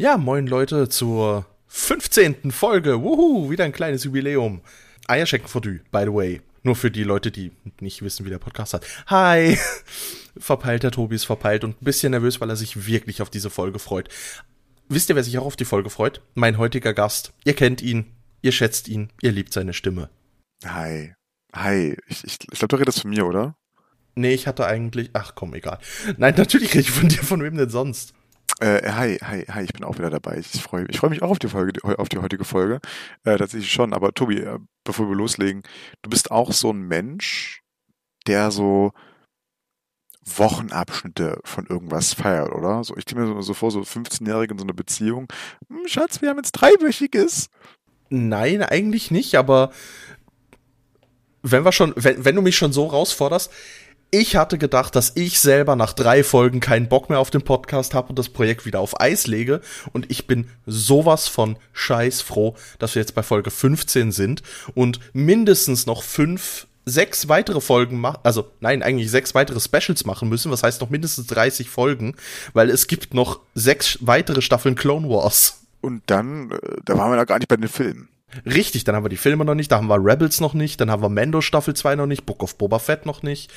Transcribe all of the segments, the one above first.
Ja, moin Leute zur 15. Folge. Wuhu, wieder ein kleines Jubiläum. Eierschecken Fondue, by the way. Nur für die Leute, die nicht wissen, wie der Podcast hat. Hi! Verpeilt, der Tobi ist verpeilt und ein bisschen nervös, weil er sich wirklich auf diese Folge freut. Wisst ihr, wer sich auch auf die Folge freut? Mein heutiger Gast. Ihr kennt ihn, ihr schätzt ihn, ihr liebt seine Stimme. Hi. Hi. Ich, ich, ich glaube, du redest von mir, oder? Nee, ich hatte eigentlich. Ach komm, egal. Nein, natürlich rede ich von dir, von wem denn sonst? Äh, hi, hi, hi, ich bin auch wieder dabei. Ich freue ich freu mich auch auf die Folge, auf die heutige Folge. Äh, tatsächlich schon. Aber Tobi, äh, bevor wir loslegen, du bist auch so ein Mensch, der so Wochenabschnitte von irgendwas feiert, oder? So, ich stelle mir so, vor, so 15-Jährige in so einer Beziehung. Hm, Schatz, wir haben jetzt dreiwöchiges. Nein, eigentlich nicht, aber wenn wir schon, wenn, wenn du mich schon so rausforderst, ich hatte gedacht, dass ich selber nach drei Folgen keinen Bock mehr auf den Podcast habe und das Projekt wieder auf Eis lege. Und ich bin sowas von scheiß froh, dass wir jetzt bei Folge 15 sind und mindestens noch fünf, sechs weitere Folgen machen, also nein, eigentlich sechs weitere Specials machen müssen, was heißt noch mindestens 30 Folgen, weil es gibt noch sechs weitere Staffeln Clone Wars. Und dann, äh, da waren wir noch gar nicht bei den Filmen. Richtig, dann haben wir die Filme noch nicht, da haben wir Rebels noch nicht, dann haben wir Mando Staffel 2 noch nicht, Book of Boba Fett noch nicht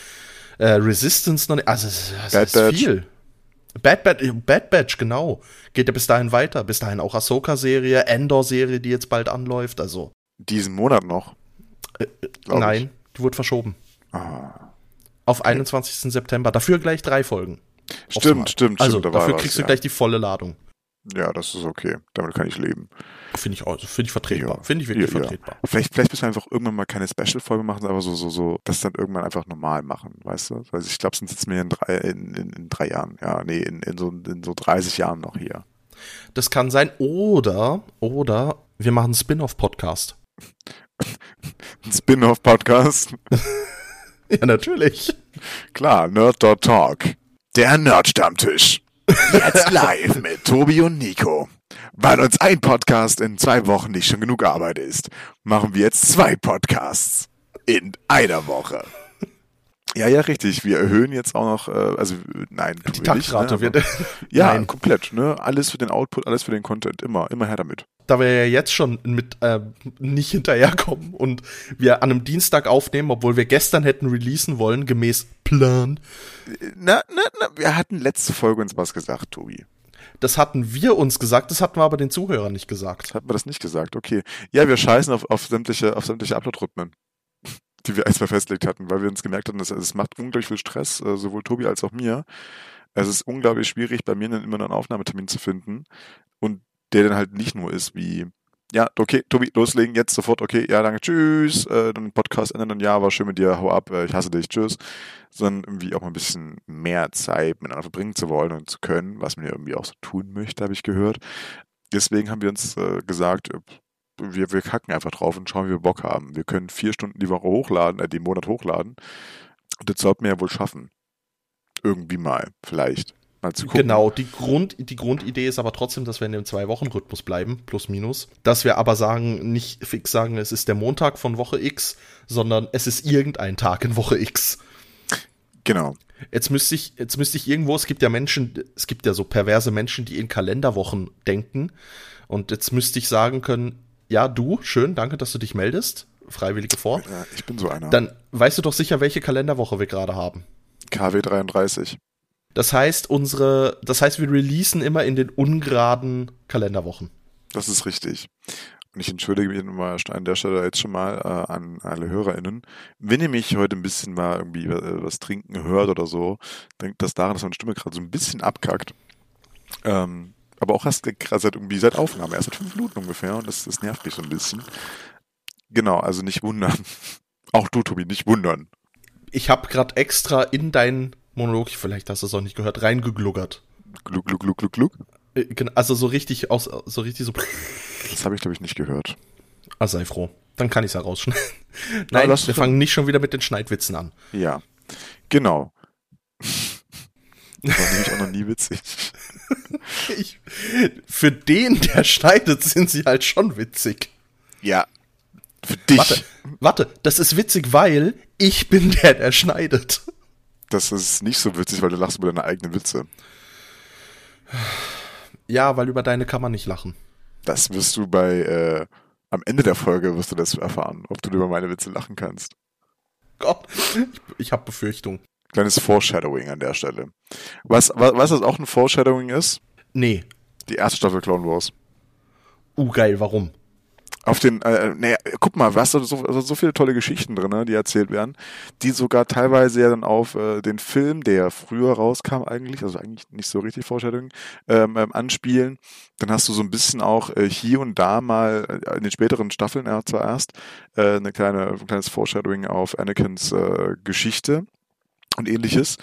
äh, Resistance noch nicht. Also, das Bad ist Batch. viel. Bad, Bad, Bad Batch, genau. Geht ja bis dahin weiter. Bis dahin auch Ahsoka-Serie, Endor-Serie, die jetzt bald anläuft. Also. Diesen Monat noch? Äh, nein, ich. die wurde verschoben. Ah. Auf 21. September. Dafür gleich drei Folgen. Stimmt, stimmt, Also stimmt, dafür kriegst was, du ja. gleich die volle Ladung. Ja, das ist okay. Damit kann ich leben. Finde ich auch, finde ich vertretbar. Ja. Finde ich wirklich ja, vertretbar. Ja. Vielleicht, vielleicht müssen wir einfach irgendwann mal keine Special-Folge machen, aber so, so, so, das dann irgendwann einfach normal machen, weißt du? Also ich glaube, sonst sitzen wir in drei, in, in, in drei Jahren, ja, nee, in, in, so, in so 30 Jahren noch hier. Das kann sein. Oder, oder wir machen einen Spin-off-Podcast. Ein Spin-off-Podcast? ja, natürlich. Klar, Nerd.talk. Der Nerd-Stammtisch. Jetzt live mit Tobi und Nico. Weil uns ein Podcast in zwei Wochen nicht schon genug Arbeit ist, machen wir jetzt zwei Podcasts in einer Woche. Ja, ja, richtig. Wir erhöhen jetzt auch noch, äh, also nein, die Taktrate ne, wird. ja, nein. komplett. Ne, alles für den Output, alles für den Content, immer, immer her damit. Da wir ja jetzt schon mit äh, nicht hinterherkommen und wir an einem Dienstag aufnehmen, obwohl wir gestern hätten releasen wollen, gemäß Plan. Na, na, na, wir hatten letzte Folge uns was gesagt, Tobi. Das hatten wir uns gesagt, das hatten wir aber den Zuhörern nicht gesagt. Hatten wir das nicht gesagt, okay. Ja, wir scheißen auf, auf sämtliche, auf sämtliche Upload-Rhythmen, die wir erstmal festgelegt hatten, weil wir uns gemerkt hatten, dass es macht unglaublich viel Stress, äh, sowohl Tobi als auch mir. Es ist unglaublich schwierig, bei mir immer einen Aufnahmetermin zu finden und der dann halt nicht nur ist wie ja, okay, Tobi, loslegen, jetzt sofort, okay, ja, danke, tschüss, äh, dann Podcast ändern, dann ja, war schön mit dir, hau ab, äh, ich hasse dich, tschüss, sondern irgendwie auch mal ein bisschen mehr Zeit miteinander verbringen zu wollen und zu können, was man ja irgendwie auch so tun möchte, habe ich gehört. Deswegen haben wir uns äh, gesagt, äh, wir, wir kacken einfach drauf und schauen, wie wir Bock haben. Wir können vier Stunden die Woche hochladen, äh, den Monat hochladen. Und das sollten wir ja wohl schaffen. Irgendwie mal, vielleicht. Mal zu gucken. Genau, die, Grund, die Grundidee ist aber trotzdem, dass wir in dem Zwei-Wochen-Rhythmus bleiben, plus minus. Dass wir aber sagen, nicht fix sagen, es ist der Montag von Woche X, sondern es ist irgendein Tag in Woche X. Genau. Jetzt müsste ich, jetzt müsste ich irgendwo, es gibt ja Menschen, es gibt ja so perverse Menschen, die in Kalenderwochen denken. Und jetzt müsste ich sagen können, ja, du, schön, danke, dass du dich meldest. Freiwillige vor. Ja, ich bin so einer. Dann weißt du doch sicher, welche Kalenderwoche wir gerade haben. KW 33. Das heißt, unsere, das heißt, wir releasen immer in den ungeraden Kalenderwochen. Das ist richtig. Und ich entschuldige mich nochmal an der Stelle jetzt schon mal äh, an alle HörerInnen. Wenn ihr mich heute ein bisschen mal irgendwie äh, was trinken hört oder so, denkt das daran, dass meine Stimme gerade so ein bisschen abkackt. Ähm, aber auch erst seit irgendwie seit Aufnahme, erst seit fünf Minuten ungefähr und das, das nervt mich so ein bisschen. Genau, also nicht wundern. Auch du, Tobi, nicht wundern. Ich habe gerade extra in dein Monolog, vielleicht hast du es auch nicht gehört, reingegluggert. Glug, glug, glug, glug, glug? Äh, also so richtig aus, so richtig so. Das habe ich, glaube ich, nicht gehört. Ah, sei froh. Dann kann ich es ja rausschneiden. Nein, wir fangen nicht schon wieder mit den Schneidwitzen an. Ja, genau. Das war nämlich auch noch nie witzig. Ich, für den, der schneidet, sind sie halt schon witzig. Ja. Für dich. Warte, warte, das ist witzig, weil ich bin der, der schneidet das ist nicht so witzig, weil du lachst über deine eigenen Witze. Ja, weil über deine kann man nicht lachen. Das wirst du bei, äh, am Ende der Folge wirst du das erfahren, ob du über meine Witze lachen kannst. Gott, ich, ich habe Befürchtung. Kleines Foreshadowing an der Stelle. Was, was, was das auch ein Foreshadowing ist? Nee. Die erste Staffel Clone Wars. Uh, geil, warum? auf den, äh, naja, guck mal, was da so, also so viele tolle Geschichten drin, ne, die erzählt werden, die sogar teilweise ja dann auf äh, den Film, der früher rauskam eigentlich, also eigentlich nicht so richtig Vorstellung, ähm, ähm, anspielen. Dann hast du so ein bisschen auch äh, hier und da mal äh, in den späteren Staffeln ja, zuerst äh, eine kleine, ein kleines Foreshadowing auf Anakins äh, Geschichte und ähnliches.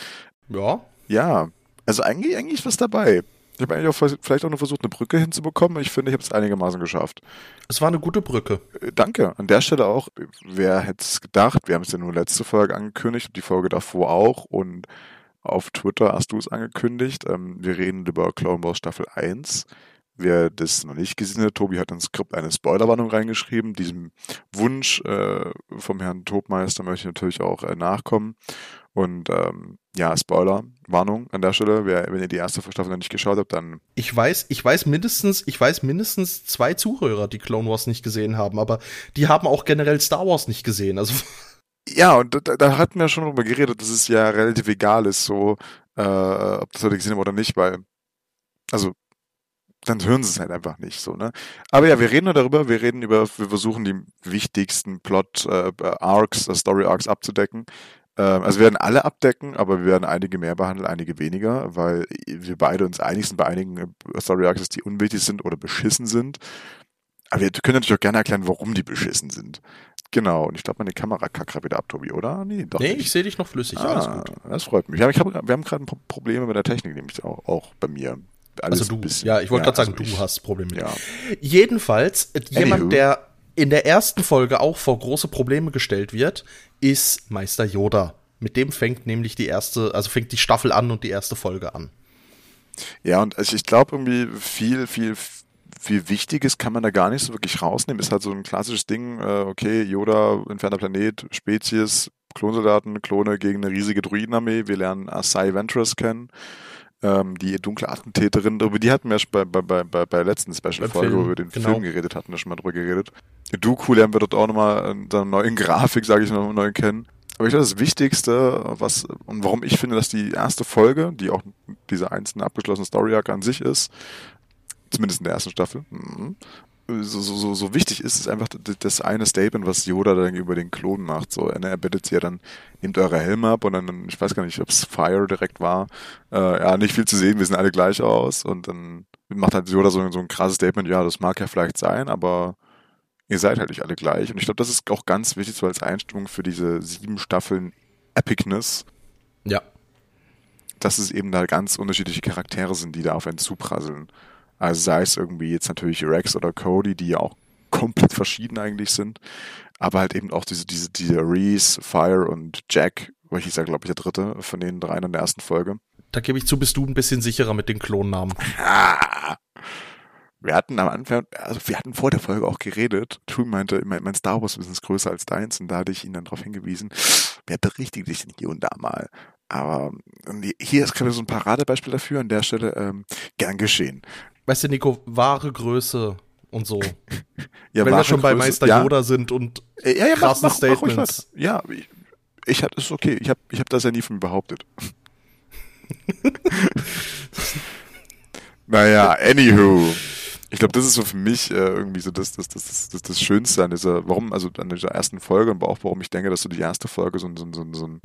Ja. Ja, also eigentlich, eigentlich was dabei. Ich habe eigentlich auch vielleicht auch nur versucht, eine Brücke hinzubekommen. Ich finde, ich habe es einigermaßen geschafft. Es war eine gute Brücke. Äh, danke. An der Stelle auch, wer hätte es gedacht? Wir haben es ja nur letzte Folge angekündigt und die Folge davor auch. Und auf Twitter hast du es angekündigt. Ähm, wir reden über Clone Wars Staffel 1. Wer das noch nicht gesehen hat, Tobi hat ins Skript eine Spoilerwarnung reingeschrieben. Diesem Wunsch äh, vom Herrn Tobmeister möchte ich natürlich auch äh, nachkommen. Und ähm, ja, Spoiler, Warnung an der Stelle. Wer, wenn ihr die erste Staffel noch nicht geschaut habt, dann. Ich weiß, ich weiß mindestens, ich weiß mindestens zwei Zuhörer, die Clone Wars nicht gesehen haben, aber die haben auch generell Star Wars nicht gesehen. Also ja, und da, da hatten wir schon drüber geredet, dass es ja relativ egal ist, so äh, ob das Leute gesehen haben oder nicht, weil also dann hören sie es halt einfach nicht so, ne? Aber ja, wir reden nur darüber, wir reden über, wir versuchen die wichtigsten Plot äh, äh, Story Arcs abzudecken. Ähm, also wir werden alle abdecken, aber wir werden einige mehr behandeln, einige weniger, weil wir beide uns einig sind bei einigen äh, Story Arcs, die unwichtig sind oder beschissen sind. Aber wir können natürlich auch gerne erklären, warum die beschissen sind. Genau, und ich glaube, meine Kamera kackt gerade wieder ab, Tobi, oder? Nee, doch nee nicht. ich sehe dich noch flüssig, ah, alles gut. Das freut mich. Wir haben gerade Probleme mit der Technik, nämlich auch, auch bei mir. Alles also du, ja, ich wollte ja, gerade sagen, also du hast Probleme. Ja. Jedenfalls, jemand, Anywho. der in der ersten Folge auch vor große Probleme gestellt wird, ist Meister Yoda. Mit dem fängt nämlich die erste, also fängt die Staffel an und die erste Folge an. Ja, und also ich glaube irgendwie viel, viel, viel Wichtiges kann man da gar nicht so wirklich rausnehmen. Ist halt so ein klassisches Ding, äh, okay, Yoda, entfernter Planet, Spezies, Klonsoldaten, Klone gegen eine riesige Druidenarmee. Wir lernen Asai Ventress kennen ähm, die dunkle Attentäterin, über die hatten wir schon bei, bei, bei, bei der letzten Special-Folge, wo wir den genau. Film geredet hatten, da schon mal drüber geredet. Dooku lernen wir dort auch nochmal in der neuen Grafik, sage ich mal, neu kennen. Aber ich glaube, das Wichtigste, was, und warum ich finde, dass die erste Folge, die auch diese einzelne abgeschlossene Story-Arc an sich ist, zumindest in der ersten Staffel, mhm, so, so, so wichtig ist, ist einfach das eine Statement, was Yoda dann über den Klon macht. So, er bittet sie ja dann, nehmt eure Helme ab und dann, ich weiß gar nicht, ob es Fire direkt war. Äh, ja, nicht viel zu sehen, wir sehen alle gleich aus und dann macht halt Yoda so, so ein krasses Statement, ja, das mag ja vielleicht sein, aber ihr seid halt nicht alle gleich. Und ich glaube, das ist auch ganz wichtig so als Einstimmung für diese sieben Staffeln Epicness. Ja. Dass es eben da ganz unterschiedliche Charaktere sind, die da auf einen zuprasseln. Also sei es irgendwie jetzt natürlich Rex oder Cody, die ja auch komplett verschieden eigentlich sind, aber halt eben auch diese, diese, diese Reese, Fire und Jack, weil ich ja, glaube ich, der dritte von den dreien in der ersten Folge. Da gebe ich zu, bist du ein bisschen sicherer mit den Klonnamen. Wir hatten am Anfang, also wir hatten vor der Folge auch geredet. True meinte, mein Star Wars ist größer als deins und da hatte ich ihn dann darauf hingewiesen, wer berichtigt dich denn hier und da mal? Aber hier ist gerade so ein Paradebeispiel dafür, an der Stelle ähm, gern geschehen. Weißt du, Nico, wahre Größe und so. ja, Wenn wir schon bei Meister ja. Yoda sind und ja, ja, krassen mach, mach, Statements. Mach ja, ich, ich hatte es okay. Ich habe ich hab das ja nie von behauptet. naja, anywho. Ich glaube, das ist so für mich äh, irgendwie so das, das, das, das, das Schönste an dieser, warum, also an dieser ersten Folge und auch warum ich denke, dass so die erste Folge so, so, so, so ein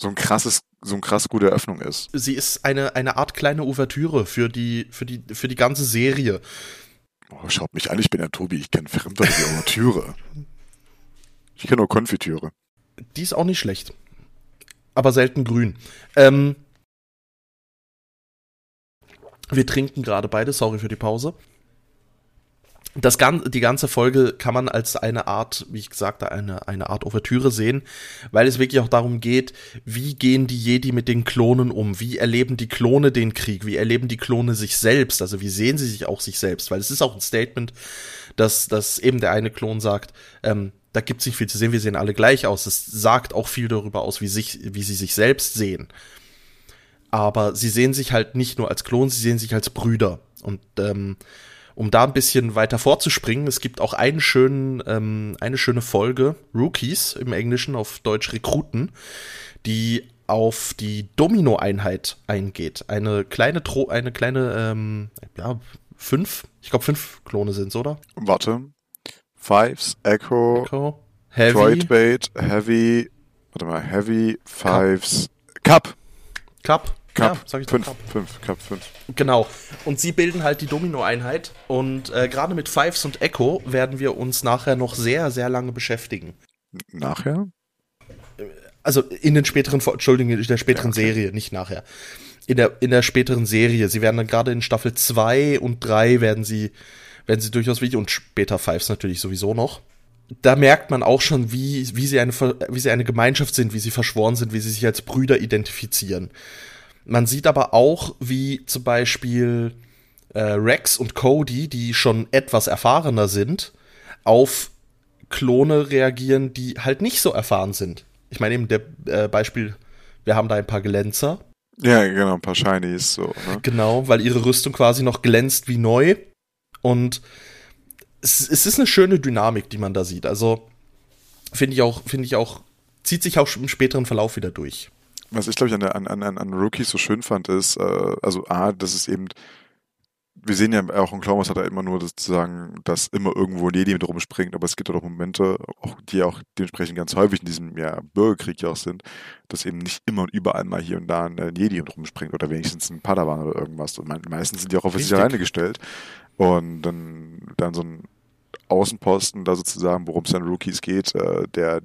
so ein krasses, so ein krass gute Eröffnung ist. Sie ist eine, eine Art kleine Ouvertüre für die, für die, für die ganze Serie. Oh, schaut mich an, ich bin der Tobi, ich kenne wie Ouvertüre. Ich kenne nur Konfitüre. Die ist auch nicht schlecht. Aber selten grün. Ähm, wir trinken gerade beide, sorry für die Pause das gan die ganze Folge kann man als eine Art, wie ich gesagt habe, eine, eine Art Ouvertüre sehen, weil es wirklich auch darum geht, wie gehen die Jedi mit den Klonen um? Wie erleben die Klone den Krieg? Wie erleben die Klone sich selbst? Also wie sehen sie sich auch sich selbst? Weil es ist auch ein Statement, dass, dass eben der eine Klon sagt, ähm, da gibt es nicht viel zu sehen, wir sehen alle gleich aus. Es sagt auch viel darüber aus, wie, sich, wie sie sich selbst sehen. Aber sie sehen sich halt nicht nur als Klon, sie sehen sich als Brüder Und ähm, um da ein bisschen weiter vorzuspringen, es gibt auch einen schönen, ähm, eine schöne Folge, Rookies im Englischen, auf Deutsch Rekruten, die auf die Domino-Einheit eingeht. Eine kleine, Tro eine kleine, ähm, ja, fünf, ich glaube fünf Klone sind oder? Warte. Fives, Echo, Echo Heavy, Droid Bait, Heavy, warte mal, Heavy, Fives, Cup. Cup. Cup, Ja, sag ich fünf, Cup. fünf, Cup, fünf. Genau. Und sie bilden halt die Domino-Einheit. Und äh, gerade mit Fives und Echo werden wir uns nachher noch sehr, sehr lange beschäftigen. Nachher? Also in den späteren, Entschuldigung, in der späteren Ja, okay. Serie, nicht nachher. In der, in der späteren Serie. Sie werden dann gerade in Staffel 2 und 3 werden sie, werden sie durchaus wichtig und später Fives natürlich sowieso noch. Da merkt man auch schon, wie, wie, sie eine, wie sie eine Gemeinschaft sind, wie sie verschworen sind, wie sie sich als Brüder identifizieren. Man sieht aber auch, wie zum Beispiel äh, Rex und Cody, die schon etwas erfahrener sind, auf Klone reagieren, die halt nicht so erfahren sind. Ich meine eben der äh, Beispiel, wir haben da ein paar Glänzer, Ja, genau, ein paar Shinies, so, ne? genau, weil ihre Rüstung quasi noch glänzt wie neu. Und es, es ist eine schöne Dynamik, die man da sieht. Also finde ich auch, finde ich auch, zieht sich auch im späteren Verlauf wieder durch. Was ich, glaube ich, an, der- an, an, an Rookies so schön fand, ist, äh, also A, das ist eben, wir sehen ja auch in Wars hat er immer nur sozusagen, dass immer irgendwo ein Jedi mit rumspringt, aber es gibt auch Momente, auch, die auch dementsprechend ganz häufig in diesem ja, Bürgerkrieg ja auch sind, dass eben nicht immer und überall mal hier und da ein, ein Jedi mit rumspringt oder wenigstens ein Padawan oder irgendwas. Und me- meistens sind die auch auf sich alleine gestellt. Und dann, dann so ein Außenposten da sozusagen, worum es an Rookies geht, äh, der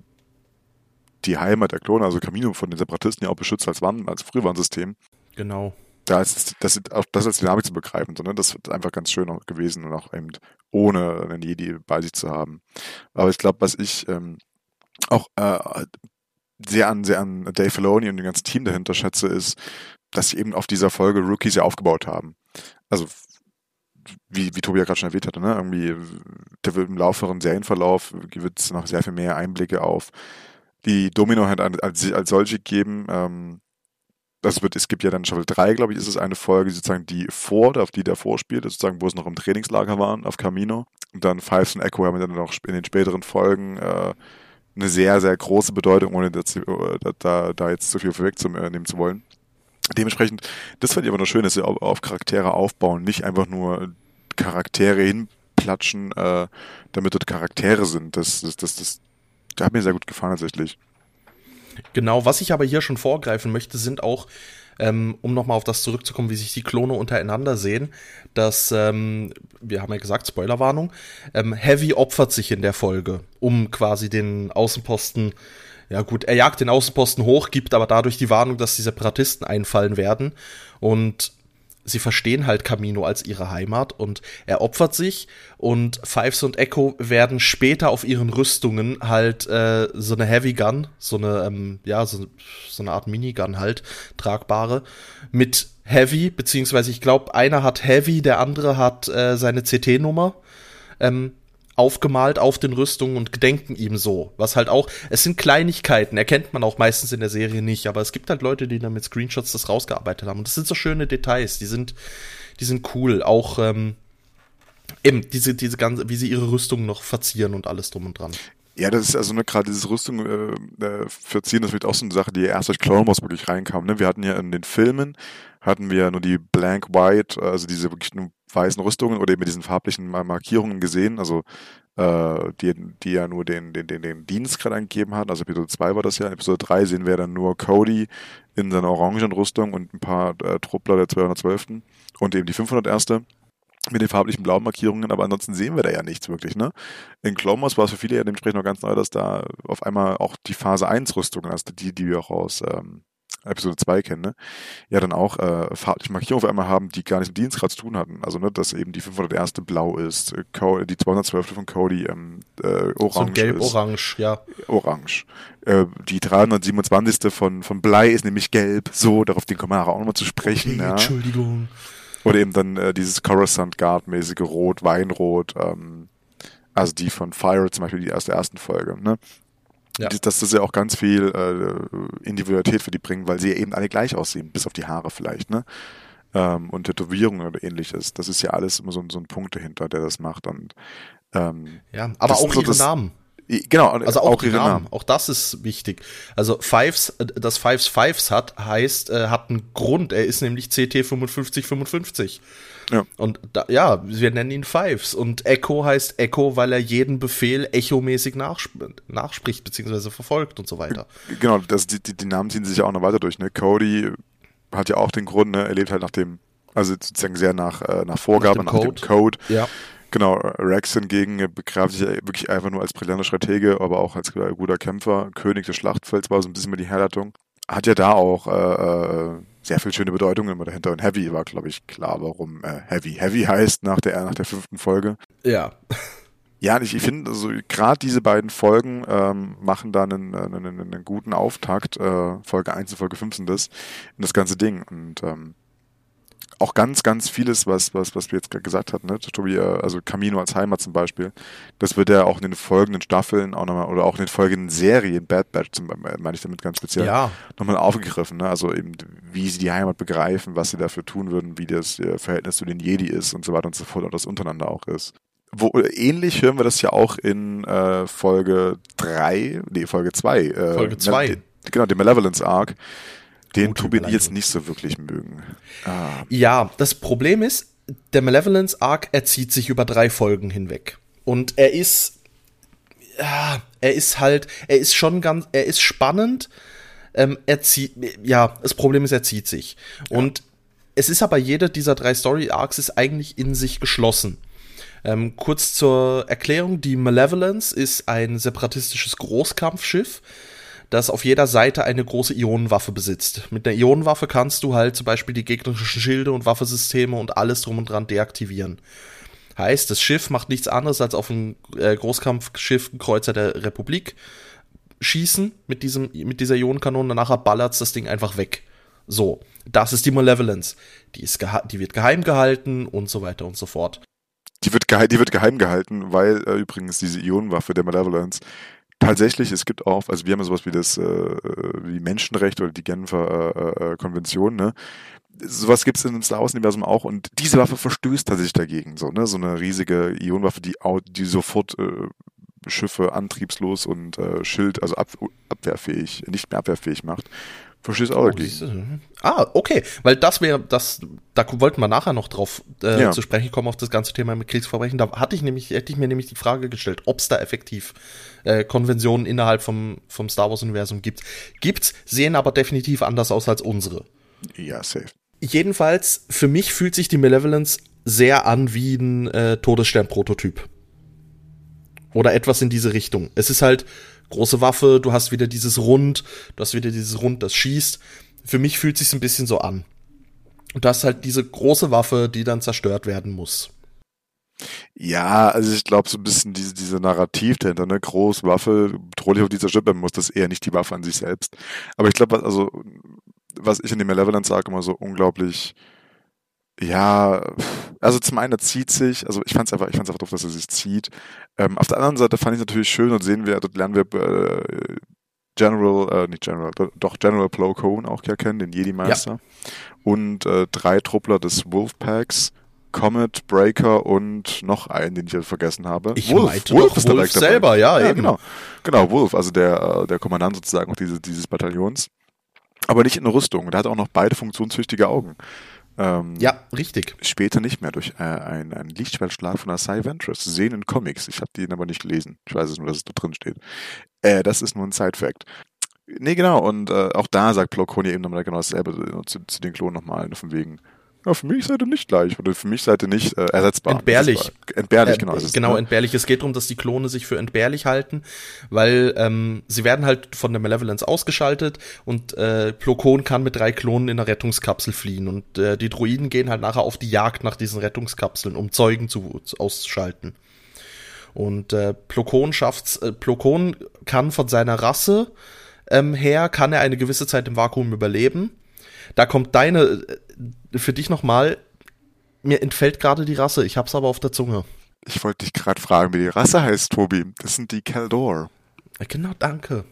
die Heimat der Klone, also Camino von den Separatisten ja auch beschützt als, Warn, als Frühwarnsystem. Genau. Da ist das, auch das als Dynamik zu begreifen, sondern das ist einfach ganz schön gewesen und auch eben ohne einen Jedi bei sich zu haben. Aber ich glaube, was ich ähm, auch äh, sehr an, sehr an Dave Filoni und dem ganzen Team dahinter schätze, ist, dass sie eben auf dieser Folge Rookies ja aufgebaut haben. Also wie, wie Tobi ja gerade schon erwähnt hatte, ne? Irgendwie, der wird im lauferen Serienverlauf wird es noch sehr viel mehr Einblicke auf die Domino halt als, als, solche geben. Ähm, das wird, es gibt ja dann Staffel 3, glaube ich, ist es eine Folge, sozusagen, die vor, auf die davor spielt, sozusagen, wo es noch im Trainingslager waren, auf Camino. Und dann Fives und Echo haben dann noch in den späteren Folgen äh, eine sehr, sehr große Bedeutung, ohne sie- äh, da, da, jetzt zu viel vorwegzunehmen zu wollen. Dementsprechend, das fand ich aber nur schön, dass sie auf, auf Charaktere aufbauen, nicht einfach nur Charaktere hinplatschen, äh, damit dort Charaktere sind. Das, das, das, das, das hat mir sehr gut gefallen tatsächlich. Genau, was ich aber hier schon vorgreifen möchte, sind auch, ähm, um nochmal auf das zurückzukommen, wie sich die Klone untereinander sehen, dass, ähm, wir haben ja gesagt, Spoilerwarnung, ähm, Heavy opfert sich in der Folge, um quasi den Außenposten, ja gut, er jagt den Außenposten hoch, gibt aber dadurch die Warnung, dass die Separatisten einfallen werden und sie verstehen halt Camino als ihre Heimat und er opfert sich und Fives und Echo werden später auf ihren Rüstungen halt äh, so eine Heavy Gun, so eine, ähm, ja, so, so eine Art Minigun halt, tragbare, mit Heavy, beziehungsweise ich glaube, einer hat Heavy, der andere hat äh, seine CT-Nummer. Ähm, aufgemalt auf den Rüstungen und gedenken ihm so. Was halt auch, es sind Kleinigkeiten, erkennt man auch meistens in der Serie nicht, aber es gibt halt Leute, die dann mit Screenshots das rausgearbeitet haben. Und das sind so schöne Details, die sind, die sind cool. Auch ähm, eben diese, diese ganze, wie sie ihre Rüstungen noch verzieren und alles drum und dran. Ja, das ist also ne, gerade dieses Rüstung äh, äh, verziehen, das wird auch so eine Sache, die erst durch Clone Wars wirklich reinkam. Ne? Wir hatten ja in den Filmen, hatten wir nur die Blank White, also diese wirklich nur weißen Rüstungen oder eben mit diesen farblichen Mar- Markierungen gesehen, also äh, die, die ja nur den, den, den, den Dienst gerade angegeben hat. Also Episode 2 war das ja, in Episode 3 sehen wir dann nur Cody in seiner orangen Rüstung und ein paar äh, Truppler der 212. und eben die 501 mit den farblichen blauen Markierungen, aber ansonsten sehen wir da ja nichts wirklich, ne? In Wars war es für viele ja dementsprechend noch ganz neu, dass da auf einmal auch die Phase 1 Rüstungen, also die, die wir auch aus ähm, Episode 2 kennen, ne? Ja, dann auch äh, farbliche Markierungen auf einmal haben, die gar nichts mit Dienstgrad zu tun hatten. Also, ne, dass eben die 501. blau ist, äh, Co die 212. von Cody ähm, äh, orange So ist. gelb-orange, ja. Orange. Äh, die 327. von, von Blei ist nämlich gelb. So, darauf den nachher auch nochmal zu sprechen. Okay, ja. Entschuldigung. Oder eben dann äh, dieses Coruscant Guard-mäßige Rot, Weinrot, ähm, also die von Fire zum Beispiel, die aus der ersten Folge, ne? Ja. Dass das ja auch ganz viel äh, Individualität für die bringen, weil sie ja eben alle gleich aussehen, bis auf die Haare vielleicht, ne? ähm, und Tätowierungen oder ähnliches. Das ist ja alles immer so, so ein Punkt dahinter, der das macht. Und, ähm, ja, aber auch so ihre Namen. Genau, also auch, auch ihre Namen. Namen. Auch das ist wichtig. Also Fives, äh, dass Fives Fives hat, heißt, äh, hat einen Grund. Er ist nämlich CT 5555. Ja. Und da, ja, wir nennen ihn Fives. Und Echo heißt Echo, weil er jeden Befehl echomäßig nachsp nachspricht, beziehungsweise verfolgt und so weiter. Genau, das, die, die, Namen ziehen sich ja auch noch weiter durch. Ne? Cody hat ja auch den Grund, ne? er lebt halt nach dem, also sozusagen sehr nach, äh, nach Vorgabe, nach, dem, nach Code. dem Code. Ja. Genau, Rex hingegen begreift sich wirklich einfach nur als brillanter Stratege, aber auch als guter Kämpfer. König des Schlachtfelds war so ein bisschen mal die Herleitung. Hat ja da auch äh, äh sehr viel schöne Bedeutungen immer dahinter. Und Heavy war, glaube ich, klar, warum äh, Heavy Heavy heißt nach der, nach der fünften Folge. Ja. Ja, ich, ich finde, also, gerade diese beiden Folgen ähm, machen da einen, einen, einen guten Auftakt. Äh, Folge 1 und Folge 5 sind das, in das ganze Ding. Und ähm, auch ganz, ganz vieles, was, was, was wir jetzt gerade gesagt hatten, ne? Tobi, äh, also Camino als Heimat zum Beispiel, das wird ja auch in den folgenden Staffeln auch nochmal, oder auch in den folgenden Serien, Bad Batch zum Beispiel, meine ich damit ganz speziell, ja. nochmal aufgegriffen, ne? Also eben, wie sie die Heimat begreifen, was sie dafür tun würden, wie das äh, Verhältnis zu den Jedi ist und so weiter und so fort, und das untereinander auch ist. Wo, ähnlich hören wir das ja auch in äh, Folge 3, nee, Folge 2. Äh, Folge 2. Genau, dem Malevolence Arc den Tobi jetzt nicht so wirklich mögen. Ah. Ja, das Problem ist, der Malevolence Arc erzieht sich über drei Folgen hinweg. Und er ist, ja, er ist halt, er ist schon ganz, er ist spannend. Ähm, er zieht, ja, das Problem ist, er zieht sich. Ja. Und es ist aber jeder dieser drei Story Arcs ist eigentlich in sich geschlossen. Ähm, kurz zur Erklärung: Die Malevolence ist ein separatistisches Großkampfschiff, das auf jeder Seite eine große Ionenwaffe besitzt. Mit der Ionenwaffe kannst du halt zum Beispiel die gegnerischen Schilde und Waffensysteme und alles drum und dran deaktivieren. Heißt, das Schiff macht nichts anderes als auf ein äh, Großkampfschiff, ein Kreuzer der Republik, schießen mit, diesem, mit dieser Ionenkanone, danach ballert das Ding einfach weg. So, das ist die Malevolence. Die, ist die wird geheim gehalten und so weiter und so fort. Die wird, geheim, die wird geheim gehalten, weil äh, übrigens diese Ionenwaffe der Malevolence Tatsächlich, es gibt auch, also wir haben ja sowas wie das, äh, wie Menschenrecht oder die Genfer äh, äh, Konvention, ne? Sowas gibt es in Star Wars-Universum auch und diese Waffe verstößt tatsächlich dagegen, so, ne? So eine riesige Ionenwaffe, die, die sofort äh, Schiffe antriebslos und äh, Schild, also ab, abwehrfähig, nicht mehr abwehrfähig macht. Verstehst auch oh, dagegen. Ah, okay, weil das wäre, das, da wollten wir nachher noch drauf äh, ja. zu sprechen kommen auf das ganze Thema mit Kriegsverbrechen. Da hatte ich nämlich, hätte ich mir nämlich die Frage gestellt, ob es da effektiv äh, Konventionen innerhalb vom, vom Star Wars-Universum gibt. Gibt's, sehen aber definitiv anders aus als unsere. Ja, safe. Jedenfalls, für mich fühlt sich die Malevolence sehr an wie ein äh, Todesstern-Prototyp. Oder etwas in diese Richtung. Es ist halt große Waffe, du hast wieder dieses Rund, du hast wieder dieses Rund, das schießt. Für mich fühlt sich ein bisschen so an. Und du hast halt diese große Waffe, die dann zerstört werden muss. Ja, also ich glaube so ein bisschen diese, diese Narrativ dahinter, ne, groß, Waffe, bedrohlich auf dieser Schippe, muss das eher nicht die Waffe an sich selbst. Aber ich glaube, also, was ich in dem Malevolence sage, immer so unglaublich ja, also zum einen, er zieht sich, also ich fand's einfach, ich fand's einfach doof, dass er sich zieht. Ähm, auf der anderen Seite fand ich natürlich schön und sehen wir, dort lernen wir äh, General, äh, nicht General, doch General Plo Koon auch ja kennen, den Jedi-Meister. Ja. Und äh, drei Truppler des Wolfpacks, Comet, Breaker und noch einen, den ich jetzt vergessen habe. Ich Wolf, Wolf ist Wolf selber, ja, ja, eben. Genau, genau, Wolf, also der, äh, der Kommandant sozusagen auch diese, dieses Bataillons. Aber nicht in der Rüstung. Und er hat auch noch beide funktionstüchtige Augen. Ähm, ja, richtig. Später nicht mehr durch äh, einen, einen Lichtschwertschlag von Asai Ventress. Sehen in Comics. Ich habe den aber nicht gelesen. Ich weiß es nur, dass es da drin steht. Äh, das ist nur ein Side-Fact. Nee, genau. Und äh, auch da sagt Plo Koon eben nochmal genau dasselbe zu, zu den Klonen nochmal. Von wegen, ja, für mich seid ihr nicht gleich oder für mich seid ihr nicht äh, ersetzbar. Entbehrlich. Ersetzbar. Entbehrlich, äh, genau. Ist genau, ne? entbehrlich. Es geht darum, dass die Klone sich für entbehrlich halten, weil ähm, sie werden halt von der Malevolence ausgeschaltet und äh, Plokon kann mit drei Klonen in einer Rettungskapsel fliehen und äh, die Druiden gehen halt nachher auf die Jagd nach diesen Rettungskapseln, um Zeugen zu, zu auszuschalten. Und äh, Plokon schafft's, äh, Plokon kann von seiner Rasse ähm, her, kann er eine gewisse Zeit im Vakuum überleben. Da kommt deine, äh, für dich nochmal, mir entfällt gerade die Rasse, ich hab's aber auf der Zunge. Ich wollte dich gerade fragen, wie die Rasse heißt, Tobi. Das sind die Keldor. Genau, danke.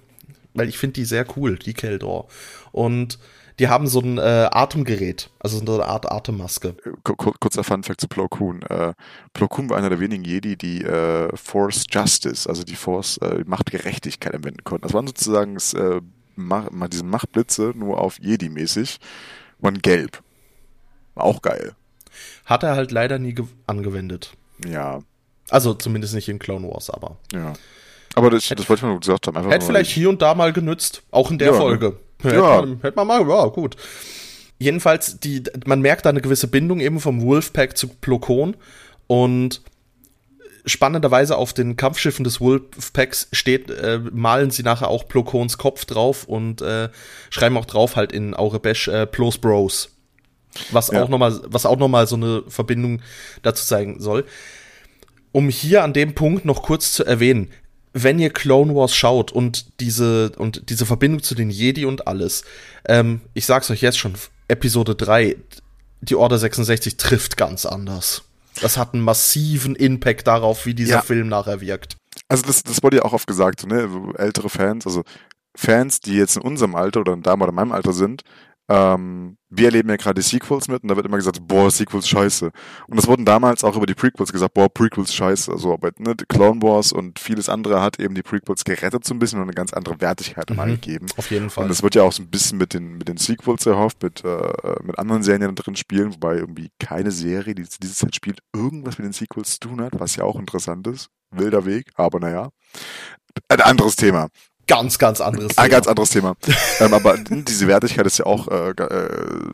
Weil ich finde die sehr cool, die Keldor. Und die haben so ein äh, Atemgerät, also so eine Art Atemmaske. Kurzer Funfact zu Plo Koon. Äh, Plo Koon war einer der wenigen Jedi, die äh, Force Justice, also die Force äh, Machtgerechtigkeit anwenden konnten. Das waren sozusagen äh, Mach, diese Machtblitze nur auf Jedi-mäßig, waren gelb. Auch geil. Hat er halt leider nie angewendet. Ja. Also zumindest nicht in Clone Wars, aber. Ja. Aber das, hätte, das wollte ich mal gesagt haben. Einfach hätte vielleicht hier und da mal genützt, auch in der ja, Folge. Ne? Hätte, ja. Man, hätte man mal, ja, gut. Jedenfalls, die, man merkt da eine gewisse Bindung eben vom Wolfpack zu Plokon und spannenderweise auf den Kampfschiffen des Wolfpacks steht, äh, malen sie nachher auch Plokons Kopf drauf und äh, schreiben auch drauf halt in Aurebesh äh, Plos Bros. Was ja. auch nochmal, was auch nochmal so eine Verbindung dazu zeigen soll. Um hier an dem Punkt noch kurz zu erwähnen, wenn ihr Clone Wars schaut und diese, und diese Verbindung zu den Jedi und alles, ähm, ich sag's euch jetzt schon, Episode 3, die Order 66 trifft ganz anders. Das hat einen massiven Impact darauf, wie dieser ja. Film nachher wirkt. Also das, das wurde ja auch oft gesagt, ne? Ältere Fans, also Fans, die jetzt in unserem Alter oder in deinem oder meinem Alter sind, ähm, wir erleben ja gerade die Sequels mit und da wird immer gesagt, boah, Sequels scheiße. Und das wurden damals auch über die Prequels gesagt, boah, Prequels scheiße. Also aber ne, Clone Wars und vieles andere hat eben die Prequels gerettet so ein bisschen und eine ganz andere Wertigkeit mhm, gegeben. Auf jeden Fall. Und das wird ja auch so ein bisschen mit den, mit den Sequels erhofft, mit, äh, mit anderen Serien drin spielen, wobei irgendwie keine Serie, die diese Zeit spielt, irgendwas mit den Sequels zu tun hat, was ja auch interessant ist. Wilder Weg, aber naja. Ein anderes Thema ganz, ganz anderes Thema. Ein ganz anderes Thema. ähm, aber diese Wertigkeit ist ja auch, äh, äh,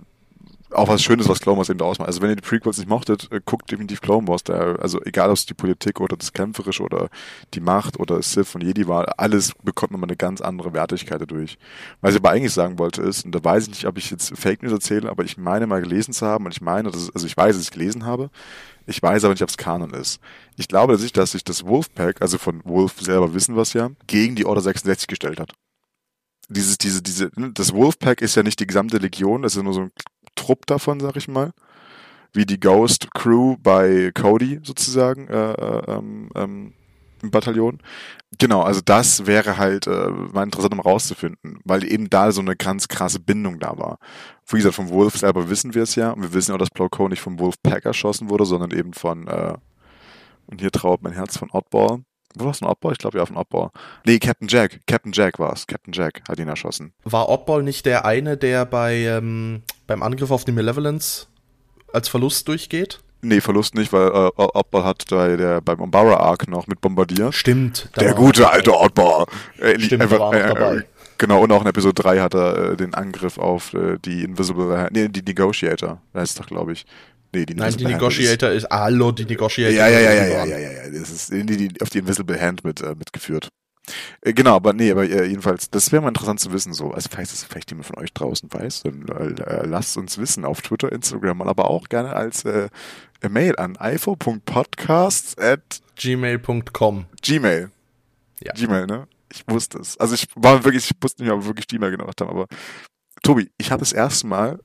auch was Schönes, was Clone Wars eben da ausmacht. Also wenn ihr die Prequels nicht mochtet, äh, guckt definitiv Clone Wars. Da, also egal, ob es die Politik oder das Kämpferische oder die Macht oder Sith und Jedi war, alles bekommt nochmal eine ganz andere Wertigkeit dadurch. Was ich aber eigentlich sagen wollte ist, und da weiß ich nicht, ob ich jetzt Fake News erzähle, aber ich meine mal gelesen zu haben und ich meine, dass, also ich weiß, dass ich gelesen habe, ich weiß aber nicht, ob es Kanon ist. Ich glaube, dass sich, dass sich das Wolfpack, also von Wolf selber wissen wir es ja, gegen die Order 66 gestellt hat. Dieses, diese, diese, das Wolfpack ist ja nicht die gesamte Legion, das ist nur so ein Trupp davon, sag ich mal. Wie die Ghost Crew bei Cody sozusagen äh, äh ähm, ähm, im Bataillon. Genau, also das wäre halt äh, mal interessant, um rauszufinden, weil eben da so eine ganz krasse Bindung da war. Wie gesagt, vom Wolf selber wissen wir es ja und wir wissen auch, dass Koh nicht vom Wolfpack erschossen wurde, sondern eben von, äh, und hier trauert mein Herz von Oddball. Wo war es ein Oddball? Ich glaube ja, von Oddball. Nee, Captain Jack. Captain Jack war es. Captain Jack hat ihn erschossen. War Oddball nicht der eine, der bei ähm, beim Angriff auf die Malevolence als Verlust durchgeht? Nee, Verlust nicht, weil äh, Oddball hat bei der, beim Umbara Arc noch mit bombardiert. Stimmt. Der gute alte Oddball. Äh, Stimmt, einfach, war äh, dabei. Äh, genau, und auch in Episode 3 hat er äh, den Angriff auf äh, die Invisible, nee, die Negotiator, heißt doch, glaube ich. Nee, die Nein, die Negotiator ist, ist, hallo, die Negotiator. Ja, ja, ja, ja, ja, ja, ja, ja, das ist die, die, auf die Invisible Hand mit, äh, mitgeführt. Äh, genau, aber nee, aber äh, jedenfalls, das wäre mal interessant zu wissen, so. Also falls das vielleicht jemand von euch draußen weiß, dann äh, lasst uns wissen auf Twitter, Instagram, aber auch gerne als äh, Mail an ifo.podcast at gmail.com. Gmail. Ja. Gmail, ne? Ich wusste es. Also ich war wirklich, ich wusste nicht, ob wir wirklich Gmail gemacht haben, aber Tobi, ich habe das erste Mal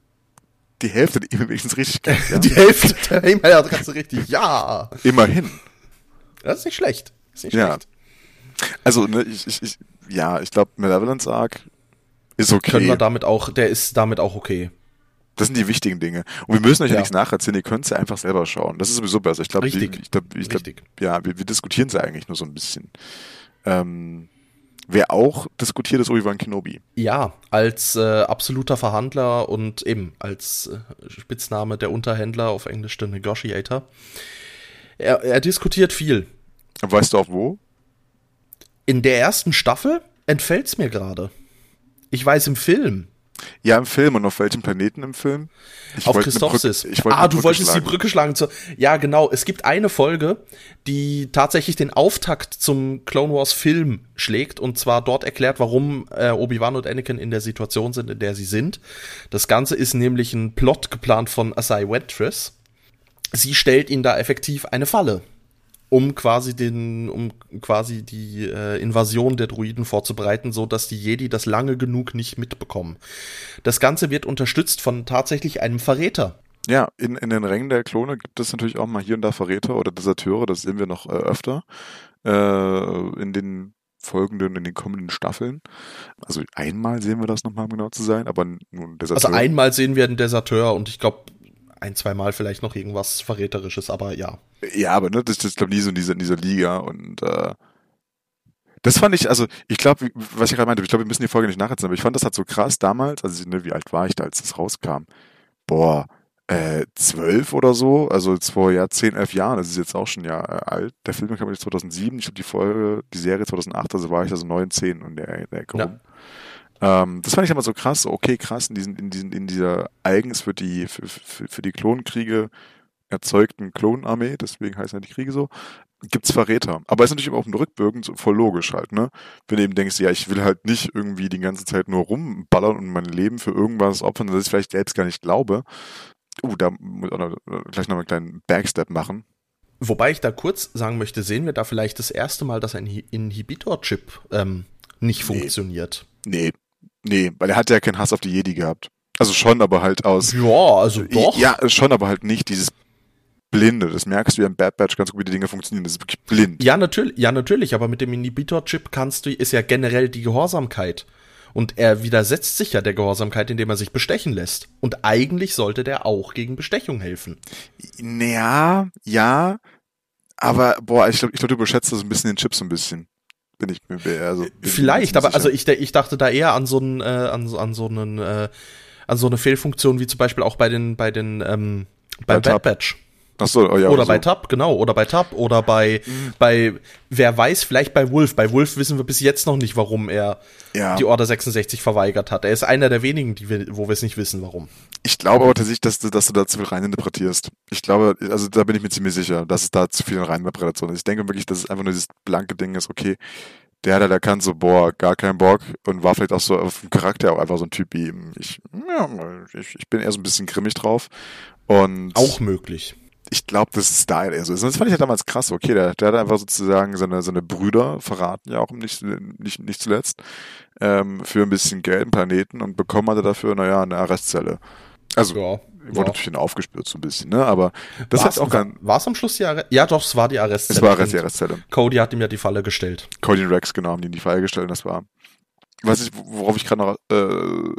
die Hälfte der E-Mail wenigstens richtig kennt, ja? Die Hälfte der E-Mail-Adresse richtig, ja. Immerhin. Das ist nicht schlecht. ist nicht ja. schlecht. Also, ne, ich, ich, ich ja, ich glaube, Malevolence Arc ist okay. Können wir damit auch, der ist damit auch okay. Das sind die wichtigen Dinge. Und wir müssen euch ja, nichts nacherzählen, ihr könnt es ja einfach selber schauen. Das ist sowieso besser. Ich glaube, ich glaub, ich glaub, ja, wir, wir diskutieren es eigentlich nur so ein bisschen. Ähm, wer auch diskutiert, ist Obi-Wan Kenobi. Ja, als äh, absoluter Verhandler und eben als äh, Spitzname der Unterhändler auf Englisch der Negotiator. Er, er diskutiert viel. Weißt du auch wo? In der ersten Staffel entfällt es mir gerade. Ich weiß im Film. Ja, im Film und auf welchem Planeten im Film? Ich auf Christophsis. Ah, du wolltest schlagen. die Brücke schlagen. Zu, ja, genau. Es gibt eine Folge, die tatsächlich den Auftakt zum Clone Wars Film schlägt und zwar dort erklärt, warum äh, Obi-Wan und Anakin in der Situation sind, in der sie sind. Das Ganze ist nämlich ein Plot geplant von Asai Ventress. Sie stellt ihnen da effektiv eine Falle um quasi den, um quasi die äh, Invasion der Druiden vorzubereiten, so dass die Jedi das lange genug nicht mitbekommen. Das Ganze wird unterstützt von tatsächlich einem Verräter. Ja, in, in den Rängen der Klone gibt es natürlich auch mal hier und da Verräter oder Deserteure, das sehen wir noch äh, öfter. Äh, in den folgenden, in den kommenden Staffeln. Also einmal sehen wir das nochmal, um genau zu sein, aber nun Deserteur. Also einmal sehen wir einen Deserteur und ich glaube, ein, zwei Mal vielleicht noch irgendwas Verräterisches, aber ja. Ja, aber ne, das, das glaube nie so in dieser, in dieser Liga und äh, das fand ich, also ich glaube, was ich gerade meinte, ich glaube, wir müssen die Folge nicht nacherzählen, aber ich fand das halt so krass damals, also ne, wie alt war ich da, als das rauskam? Boah, äh, zwölf oder so, also vor ja zehn, elf Jahren, das ist jetzt auch schon ja äh, alt. Der Film kam jetzt 2007, ich glaube die Folge, die Serie 2008, also war ich also neun, zehn und der, der rum. Ähm, das fand ich immer so krass, okay, krass, in diesen, in diesen, in dieser eigens für die, für, für, für die Klonkriege erzeugten Klonarmee, deswegen heißen ja die Kriege so, gibt's Verräter. Aber ist natürlich immer auf dem Rückbögen voll logisch halt, ne? Wenn du eben denkst, ja, ich will halt nicht irgendwie die ganze Zeit nur rumballern und mein Leben für irgendwas opfern, das ich vielleicht selbst gar nicht glaube. Uh, da muss ich gleich noch einen kleinen Backstep machen. Wobei ich da kurz sagen möchte, sehen wir da vielleicht das erste Mal, dass ein Inhibitor-Chip ähm, nicht nee. funktioniert. Nee, nee, weil er hat ja keinen Hass auf die Jedi gehabt. Also schon, aber halt aus. Ja, also doch. Ja, schon, aber halt nicht dieses Blinde. Das merkst du ja im Bad Batch ganz gut, wie die Dinge funktionieren. Das ist wirklich blind. Ja, natürlich, ja, natürlich, aber mit dem Inhibitor-Chip kannst du, ist ja generell die Gehorsamkeit. Und er widersetzt sich ja der Gehorsamkeit, indem er sich bestechen lässt. Und eigentlich sollte der auch gegen Bestechung helfen. Ja, ja. Aber, boah, ich glaube, ich glaub, du überschätzt das ein bisschen den Chip so ein bisschen. Bin ich mir eher so. Vielleicht, aber also ich, ich dachte da eher an so einen, äh, an, an so einen, äh, an so eine Fehlfunktion wie zum Beispiel auch bei den, bei den, ähm, beim Bad Batch. Ach so, oh ja, oder so. bei Tab, genau, oder bei Tab oder bei mhm. bei wer weiß, vielleicht bei Wolf. Bei Wolf wissen wir bis jetzt noch nicht, warum er ja. die Order 66 verweigert hat. Er ist einer der wenigen, die wir, wo wir es nicht wissen, warum. Ich glaube aber tatsächlich, dass du, dass du da zu viel reininterpretierst. Ich glaube, also da bin ich mir ziemlich sicher, dass es da zu viel Reininterpretation ist. Ich denke wirklich, dass es einfach nur dieses blanke Ding ist, okay, der hat halt erkannt, so, boah, gar keinen Bock und war vielleicht auch so auf dem Charakter auch einfach so ein Typ wie ihm. Ich, ja, ich, ich bin eher so ein bisschen grimmig drauf. Und auch möglich ich glaube, das ist da eher so ist. Und das fand ich ja damals krass. Okay, der, der hat einfach sozusagen seine, seine Brüder verraten, ja auch nicht, nicht, nicht zuletzt, ähm, für ein bisschen Geld im Planeten und bekommen hatte dafür, naja, eine Arrestzelle. Also, ja, wurde ja. natürlich aufgespürt so ein bisschen, ne? Aber das war's hat auch gar War es am Schluss die Arrestzelle? Ja, doch, es war die Arrestzelle. Es war die Arrestzelle. Cody hat ihm ja die Falle gestellt. Cody und Rex, genau, haben die in die Falle gestellt und das war. Was ich, worauf ich gerade noch äh,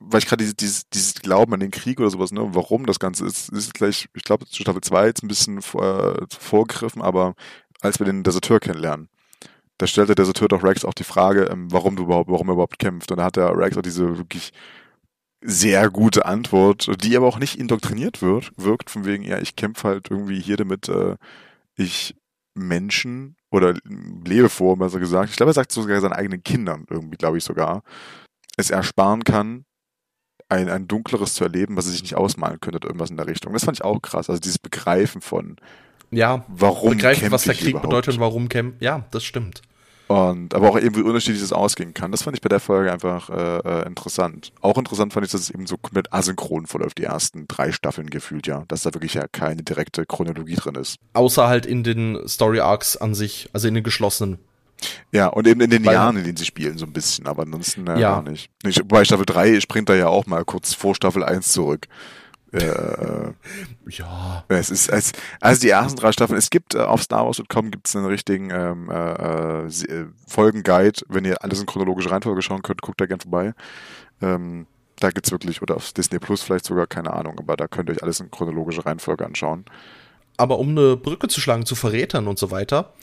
weil ich gerade dieses, dieses, dieses Glauben an den Krieg oder sowas, ne, warum das Ganze ist, ist gleich, ich glaube, zu Staffel 2 jetzt ein bisschen vor, äh, vorgegriffen, aber als wir den Deserteur kennenlernen, da stellt der Deserteur doch Rex auch die Frage, ähm, warum du überhaupt, warum er überhaupt kämpft. Und da hat der Rex auch diese wirklich sehr gute Antwort, die aber auch nicht indoktriniert wird, wirkt, von wegen, ja, ich kämpfe halt irgendwie hier damit, äh, ich Menschen oder lebe vor, besser gesagt. Ich glaube, er sagt sogar seinen eigenen Kindern irgendwie, glaube ich sogar, es ersparen kann, ein, ein dunkleres zu erleben, was er sich nicht ausmalen könnte oder irgendwas in der Richtung. Das fand ich auch krass. Also dieses Begreifen von ja, warum begreifen, was der Krieg überhaupt? bedeutet und warum kämpft. Ja, das stimmt. Und aber auch eben, wie unterschiedlich es ausgehen kann. Das fand ich bei der Folge einfach äh, äh, interessant. Auch interessant fand ich, dass es eben so komplett asynchron verläuft, die ersten drei Staffeln gefühlt, ja. Dass da wirklich ja keine direkte Chronologie drin ist. Außer halt in den Story Arcs an sich, also in den geschlossenen. Ja, und eben in den Weil, Jahren, in denen sie spielen, so ein bisschen, aber ansonsten äh, ja. gar nicht. Bei Staffel 3 springt er ja auch mal kurz vor Staffel 1 zurück. Äh, äh, ja. Es ist, es, also die ersten drei Staffeln, es gibt äh, auf StarWars.com gibt es einen richtigen ähm, äh, äh, Folgenguide, wenn ihr alles in chronologische Reihenfolge schauen könnt, guckt da gern vorbei. Ähm, da gibt's wirklich, oder auf Disney Plus vielleicht sogar, keine Ahnung, aber da könnt ihr euch alles in chronologische Reihenfolge anschauen. Aber um eine Brücke zu schlagen zu Verrätern und so weiter,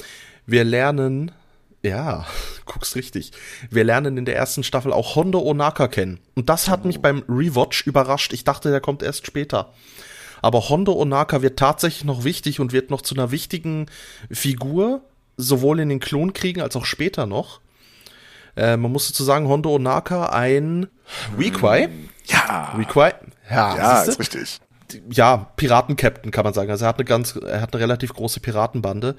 wir lernen ja, guckst richtig. Wir lernen in der ersten Staffel auch Hondo Onaka kennen. Und das hat mich beim Rewatch überrascht. Ich dachte, der kommt erst später. Aber Hondo Onaka wird tatsächlich noch wichtig und wird noch zu einer wichtigen Figur, sowohl in den Klonkriegen als auch später noch. Äh, man muss dazu sagen, Hondo Onaka ein Weequay. Ja. Weequay. Ja, ja ist richtig ja, Piratenkapitän kann man sagen. Also er hat eine ganz, er hat eine relativ große Piratenbande.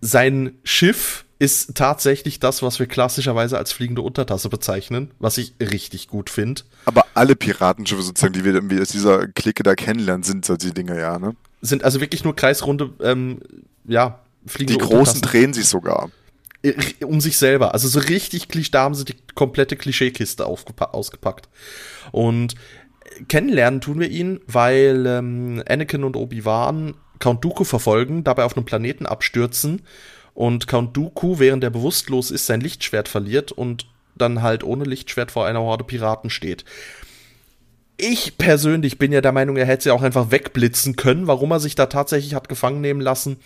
Sein Schiff ist tatsächlich das, was wir klassischerweise als fliegende Untertasse bezeichnen, was ich richtig gut finde. Aber alle Piratenschiffe sozusagen, die wir irgendwie aus dieser Clique da kennenlernen, sind so die Dinge, ja, ne? Sind also wirklich nur kreisrunde, ähm, ja, fliegende Die großen drehen sich sogar. Äh, um sich selber. Also so richtig, da haben sie die komplette Klischeekiste ausgepackt. Und kennenlernen tun wir ihn, weil ähm, Anakin und Obi-Wan Count Dooku verfolgen, dabei auf einem Planeten abstürzen und Count Dooku, während er bewusstlos ist, sein Lichtschwert verliert und dann halt ohne Lichtschwert vor einer Horde Piraten steht. Ich persönlich bin ja der Meinung, er hätte sie auch einfach wegblitzen können. Warum er sich da tatsächlich hat gefangen nehmen lassen,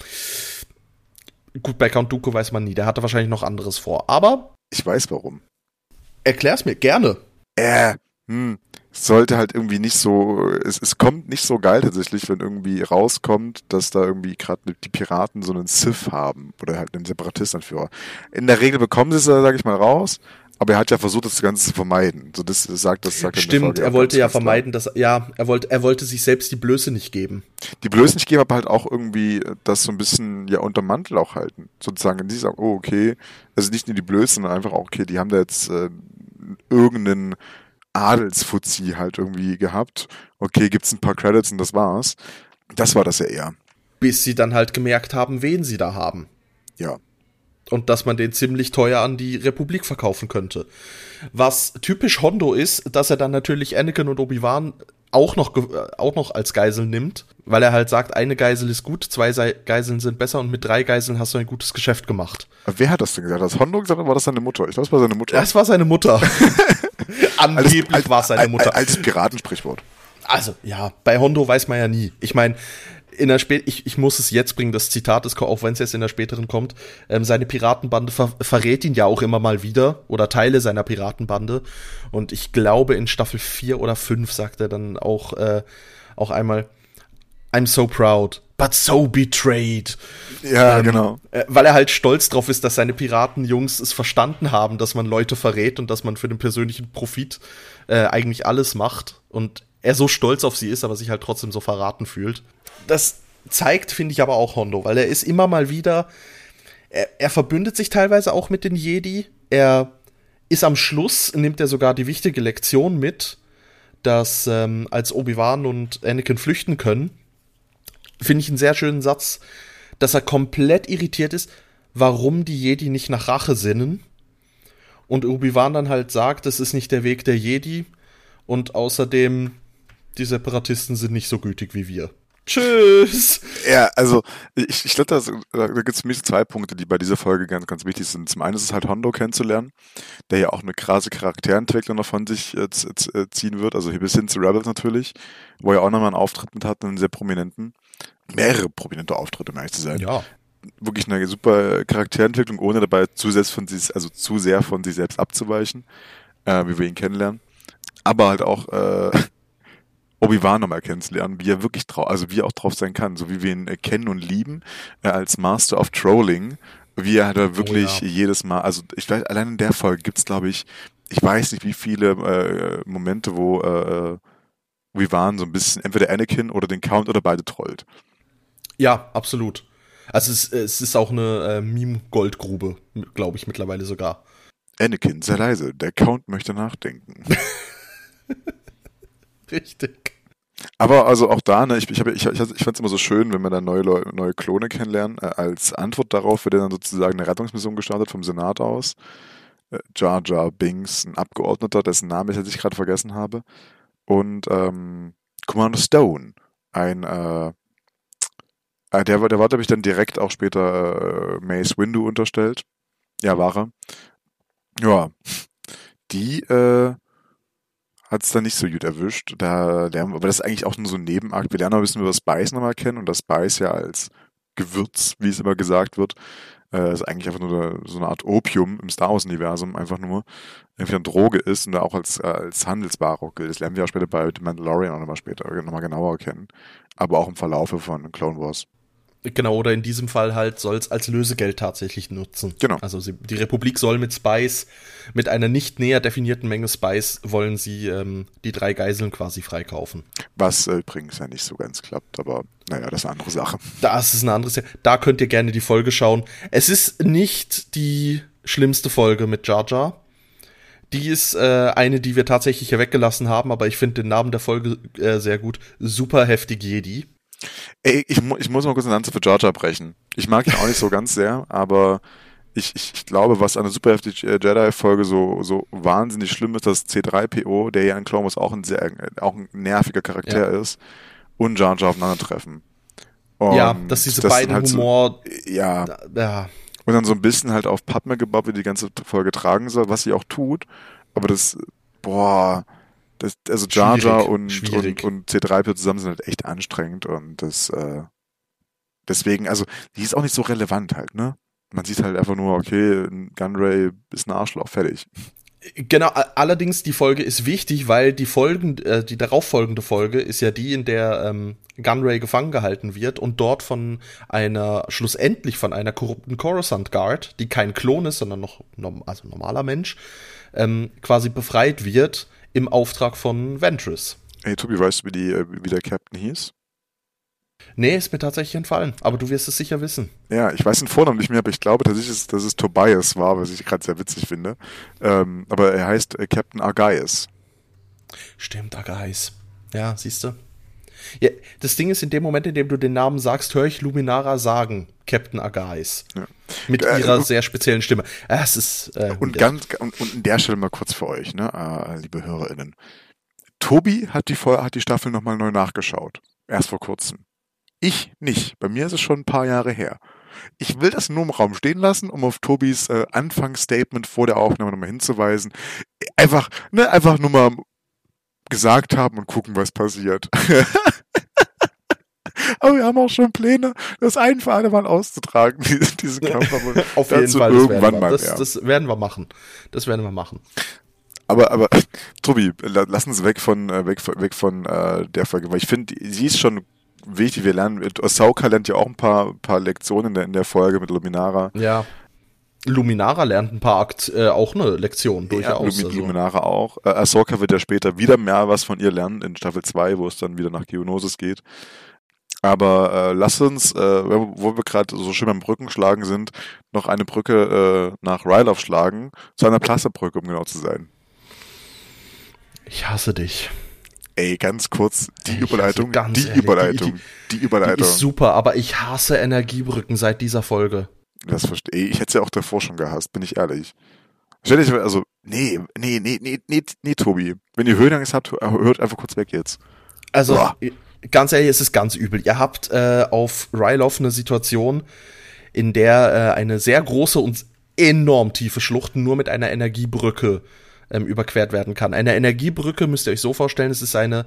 gut, bei Count Dooku weiß man nie. Der hatte wahrscheinlich noch anderes vor. Aber. Ich weiß warum. Erklär's mir gerne. Äh, hm, sollte halt irgendwie nicht so, es, es kommt nicht so geil tatsächlich, wenn irgendwie rauskommt, dass da irgendwie gerade die Piraten so einen Sith haben oder halt einen Separatistenführer. In der Regel bekommen sie es, sage ich mal, raus, aber er hat ja versucht, das Ganze zu vermeiden. So das sagt das sagt Stimmt, er wollte ja vermeiden, dass ja, er wollte er wollte sich selbst die Blöße nicht geben. Die Blöße nicht geben, aber halt auch irgendwie das so ein bisschen ja unter Mantel auch halten, sozusagen. Die sagen, oh okay, also nicht nur die Blöße, sondern einfach auch okay, die haben da jetzt äh, irgendeinen Adelsfuzzi halt irgendwie gehabt. Okay, gibt's ein paar Credits und das war's. Das war das ja eher. Bis sie dann halt gemerkt haben, wen sie da haben. Ja. Und dass man den ziemlich teuer an die Republik verkaufen könnte. Was typisch Hondo ist, dass er dann natürlich Anakin und Obi-Wan auch noch, auch noch als Geisel nimmt, weil er halt sagt, eine Geisel ist gut, zwei Geiseln sind besser und mit drei Geiseln hast du ein gutes Geschäft gemacht. Wer hat das denn gesagt? Hat das Hondo gesagt oder war das seine Mutter? Ich glaube, es war seine Mutter. Das war seine Mutter. Angeblich war es seine Mutter. Als Piratensprichwort. Also, ja, bei Hondo weiß man ja nie. Ich meine, in der Spät ich, ich muss es jetzt bringen, das Zitat ist, auch wenn es jetzt in der späteren kommt, ähm, seine Piratenbande ver verrät ihn ja auch immer mal wieder oder Teile seiner Piratenbande. Und ich glaube, in Staffel 4 oder 5 sagt er dann auch, äh, auch einmal, I'm so proud, but so betrayed. Ja, ähm, genau. Äh, weil er halt stolz drauf ist, dass seine Piratenjungs es verstanden haben, dass man Leute verrät und dass man für den persönlichen Profit äh, eigentlich alles macht. Und er so stolz auf sie ist, aber sich halt trotzdem so verraten fühlt. Das zeigt, finde ich, aber auch Hondo, weil er ist immer mal wieder, er, er verbündet sich teilweise auch mit den Jedi. Er ist am Schluss, nimmt er sogar die wichtige Lektion mit, dass ähm, als Obi-Wan und Anakin flüchten können, finde ich einen sehr schönen Satz, dass er komplett irritiert ist, warum die Jedi nicht nach Rache sinnen. Und Obi-Wan dann halt sagt, das ist nicht der Weg der Jedi. Und außerdem, die Separatisten sind nicht so gütig wie wir. Tschüss. Ja, also ich, ich glaube, da gibt es für mich zwei Punkte, die bei dieser Folge ganz, ganz wichtig sind. Zum einen ist es halt Hondo kennenzulernen, der ja auch eine krasse Charakterentwicklung noch von sich äh, äh ziehen wird, also hier bis hin zu Rebels natürlich, wo er auch nochmal einen Auftritt mit hat, einen sehr prominenten mehrere prominente Auftritte, um ehrlich zu sein. Ja. Wirklich eine super Charakterentwicklung, ohne dabei zu sehr von sich, also zu sehr von sich selbst abzuweichen, äh, wie wir ihn kennenlernen. Aber halt auch äh, Obi-Wan nochmal kennenzulernen, wie er wirklich drauf, also wie er auch drauf sein kann, so wie wir ihn äh, kennen und lieben, äh, als Master of Trolling, wie er da wirklich oh, ja. jedes Mal, also ich weiß, allein in der Folge gibt's glaube ich, ich weiß nicht wie viele äh, Momente, wo äh, Obi-Wan so ein bisschen entweder Anakin oder den Count oder beide trollt. Ja, absolut. Also es, es ist auch eine äh, Meme-Goldgrube, glaube ich mittlerweile sogar. Anakin, sehr leise. Der Count möchte nachdenken. Richtig. Aber also auch da, ne, ich, ich, ich, ich, ich fand es immer so schön, wenn wir dann neue, neue Klone kennenlernen. Äh, als Antwort darauf wird dann sozusagen eine Rettungsmission gestartet vom Senat aus. Äh, Jar Jar Binks, ein Abgeordneter, dessen Namen ich jetzt gerade vergessen habe. Und ähm, Commander Stone, ein äh, äh, der, der war, glaube ich, dann direkt auch später äh, Mace Windu unterstellt. Ja, war er. Ja, die äh, hat es dann nicht so gut erwischt. Da lernen, aber das ist eigentlich auch nur so ein Nebenakt. Wir lernen ein bisschen über Spice nochmal kennen und das Spice ja als Gewürz, wie es immer gesagt wird, äh, ist eigentlich einfach nur so eine Art Opium im Star Wars-Universum, einfach nur irgendwie eine Droge ist und da auch als, äh, als Handelsware gilt. Das lernen wir auch später bei The Mandalorian auch nochmal später, nochmal genauer kennen. Aber auch im Verlaufe von Clone Wars. Genau, oder in diesem Fall halt soll es als Lösegeld tatsächlich nutzen. Genau. Also sie, die Republik soll mit Spice, mit einer nicht näher definierten Menge Spice, wollen sie ähm, die drei Geiseln quasi freikaufen. Was äh, übrigens ja nicht so ganz klappt, aber naja, das ist eine andere Sache. Das ist eine andere Sache. Da könnt ihr gerne die Folge schauen. Es ist nicht die schlimmste Folge mit Jar Jar. Die ist äh, eine, die wir tatsächlich hier weggelassen haben, aber ich finde den Namen der Folge äh, sehr gut. Super heftig Jedi. Ey, ich, mu ich muss mal kurz eine Lanze für Jar Jar brechen. Ich mag ihn auch nicht so ganz sehr, aber ich, ich, ich glaube, was an der Super äh, Jedi-Folge so, so wahnsinnig schlimm ist, dass C3PO, der ja in Clone Wars auch ein sehr, auch ein nerviger Charakter ja. ist, und Jar Jar aufeinandertreffen. Und ja, dass diese beiden halt Humor, so, ja, ja, Und dann so ein bisschen halt auf Padme gebaut, wie die ganze Folge tragen soll, was sie auch tut. Aber das, boah, das, also Jar Jar und, und, und C3PO zusammen sind halt echt anstrengend und das, äh, deswegen, also, die ist auch nicht so relevant halt, ne? Man sieht halt einfach nur, okay, Gunray ist ein Arschloch, fertig. Genau, allerdings die Folge ist wichtig, weil die Folgen, äh, die darauffolgende Folge ist ja die, in der ähm, Gunray gefangen gehalten wird und dort von einer, schlussendlich von einer korrupten Coruscant Guard, die kein Klon ist, sondern noch also normaler Mensch, ähm, quasi befreit wird im Auftrag von Ventress. Hey Tobi, weißt du, wie, die, äh, wie der Captain hieß? Nee, ist mir tatsächlich entfallen, aber du wirst es sicher wissen. Ja, ich weiß den Vornamen nicht mehr, aber ich glaube tatsächlich, dass es Tobias war, was ich gerade sehr witzig finde. Ähm, aber er heißt äh, Captain Argaius. Stimmt, Argaius. Ja, siehst du. Ja, das Ding ist, in dem Moment, in dem du den Namen sagst, höre ich Luminara sagen, Captain Argais. Ja. Mit äh, ihrer äh, sehr speziellen Stimme. Äh, es ist, äh, und ganz, und, und an der Stelle mal kurz für euch, ne, äh, liebe HörerInnen. Tobi hat die, hat die Staffel nochmal neu nachgeschaut. Erst vor kurzem. Ich nicht. Bei mir ist es schon ein paar Jahre her. Ich will das nur im Raum stehen lassen, um auf Tobis äh, Anfangsstatement vor der Aufnahme nochmal hinzuweisen. Einfach, ne, einfach nur mal gesagt haben und gucken, was passiert. Aber wir haben auch schon Pläne, das ein für alle Mal auszutragen, diesen Kampf. Auf jeden Fall. Irgendwann das mal. Das, das werden wir machen. Das werden wir machen. Aber, aber, Tobi, lass uns weg von, äh, weg, weg von äh, der Folge, weil ich finde, sie ist schon wichtig. Wir lernen, Ahsoka lernt ja auch ein paar, paar Lektionen in der, in der Folge mit Luminara. Ja. Luminara lernt ein paar Akt, äh, auch eine Lektion durchaus. Ja, also. Luminara auch. Äh, Ahsoka wird ja später wieder mehr was von ihr lernen in Staffel 2, wo es dann wieder nach Geonosis geht. Aber äh, lass uns, äh, wo wir gerade so schön beim Brückenschlagen sind, noch eine Brücke äh, nach Ryloff schlagen, zu einer Plasterbrücke, um genau zu sein. Ich hasse dich. Ey, ganz kurz, die ich Überleitung, die ehrlich, Überleitung, die, die, die, Überleitung. Die ist super, aber ich hasse Energiebrücken seit dieser Folge. Das verstehe ich. Ich hätte es ja auch davor schon gehasst, bin ich ehrlich. Stell dich, also, nee, nee, nee, nee, nee, nee, Tobi. Wenn ihr Höhenangst habt, hört einfach kurz weg jetzt. Also, Boah. ganz ehrlich, es ist ganz übel. Ihr habt äh, auf Ryloff eine Situation, in der äh, eine sehr große und enorm tiefe Schlucht nur mit einer Energiebrücke ähm, überquert werden kann. Eine Energiebrücke müsst ihr euch so vorstellen, es ist eine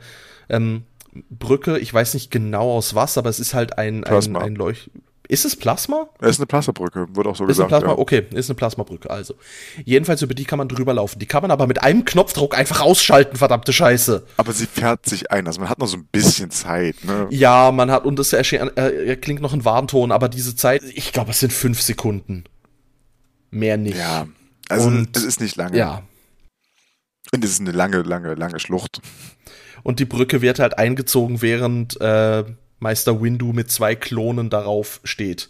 ähm, Brücke, ich weiß nicht genau aus was, aber es ist halt ein, ein, ein Leucht. Ist es Plasma? Es ist eine Plasmabrücke, wird auch so ist gesagt. Eine Plasma, ja. Okay, ist eine Plasmabrücke, also. Jedenfalls über die kann man drüber laufen. Die kann man aber mit einem Knopfdruck einfach ausschalten, verdammte Scheiße. Aber sie fährt sich ein, also man hat noch so ein bisschen Zeit, ne? Ja, man hat, und erschien, äh, klingt noch ein Warnton, aber diese Zeit, ich glaube, es sind fünf Sekunden. Mehr nicht. Ja, also und, es ist nicht lange. Ja, und es ist eine lange, lange, lange Schlucht. Und die Brücke wird halt eingezogen, während äh, Meister Windu mit zwei Klonen darauf steht.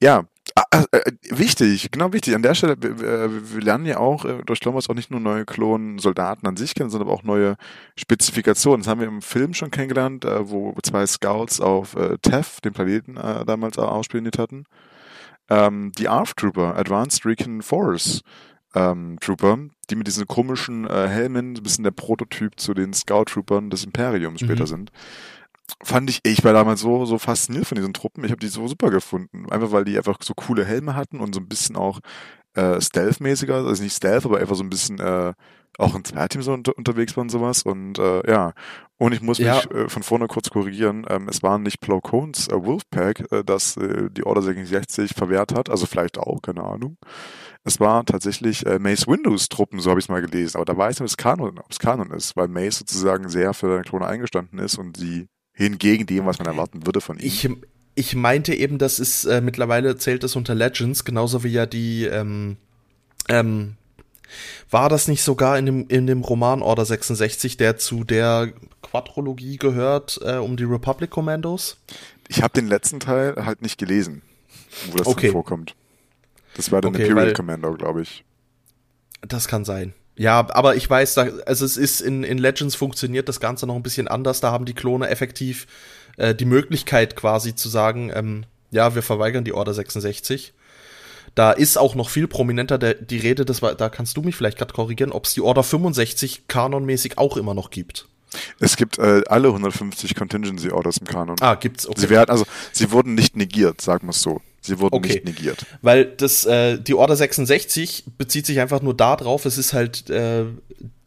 Ja, äh, äh, wichtig, genau wichtig. An der Stelle, wir, wir lernen ja auch äh, durch Clone auch nicht nur neue Klonen Soldaten an sich kennen, sondern auch neue Spezifikationen. Das haben wir im Film schon kennengelernt, äh, wo zwei Scouts auf äh, Tef, dem Planeten, äh, damals ausspioniert hatten. Ähm, die ARF Trooper, Advanced Recon Force, ähm, Trooper, die mit diesen komischen äh, Helmen, ein bisschen der Prototyp zu den Scout Troopern des Imperiums später mhm. sind. Fand ich, ich war damals so, so fasziniert von diesen Truppen. Ich habe die so super gefunden. Einfach weil die einfach so coole Helme hatten und so ein bisschen auch äh, Stealth-mäßiger, also nicht Stealth, aber einfach so ein bisschen äh, auch in Zweiteam so unter, unterwegs waren sowas und äh, ja und ich muss ja. mich äh, von vorne kurz korrigieren ähm, es waren nicht Plo Koons äh, Wolfpack äh, das äh, die Order 66 verwehrt hat also vielleicht auch keine Ahnung es war tatsächlich äh, Mace Windows Truppen, so habe ich es mal gelesen. Aber da weiß ich nicht, ob es Kanon, ob es Kanon ist, weil Mace sozusagen sehr für seine Klone eingestanden ist und sie hingegen dem, was man erwarten würde von ihm. Ich, ich meinte eben, das ist äh, mittlerweile zählt das unter Legends, genauso wie ja die ähm, ähm, war das nicht sogar in dem, in dem Roman Order 66, der zu der Quadrologie gehört, äh, um die Republic Commandos? Ich habe den letzten Teil halt nicht gelesen, wo das okay. vorkommt. Das war dann okay, Imperial Commando, glaube ich. Das kann sein. Ja, aber ich weiß, da, also es ist in, in Legends funktioniert das Ganze noch ein bisschen anders. Da haben die Klone effektiv äh, die Möglichkeit quasi zu sagen, ähm, ja, wir verweigern die Order 66. Da ist auch noch viel prominenter der, die Rede, das war, da kannst du mich vielleicht gerade korrigieren, ob es die Order 65 kanonmäßig auch immer noch gibt. Es gibt äh, alle 150 Contingency Orders im Kanon. Ah, gibt's okay. Sie werden also sie wurden nicht negiert, sagen wir es so. Sie wurden Okay. nicht negiert. Weil das, äh, die Order 66 bezieht sich einfach nur darauf, es ist halt äh,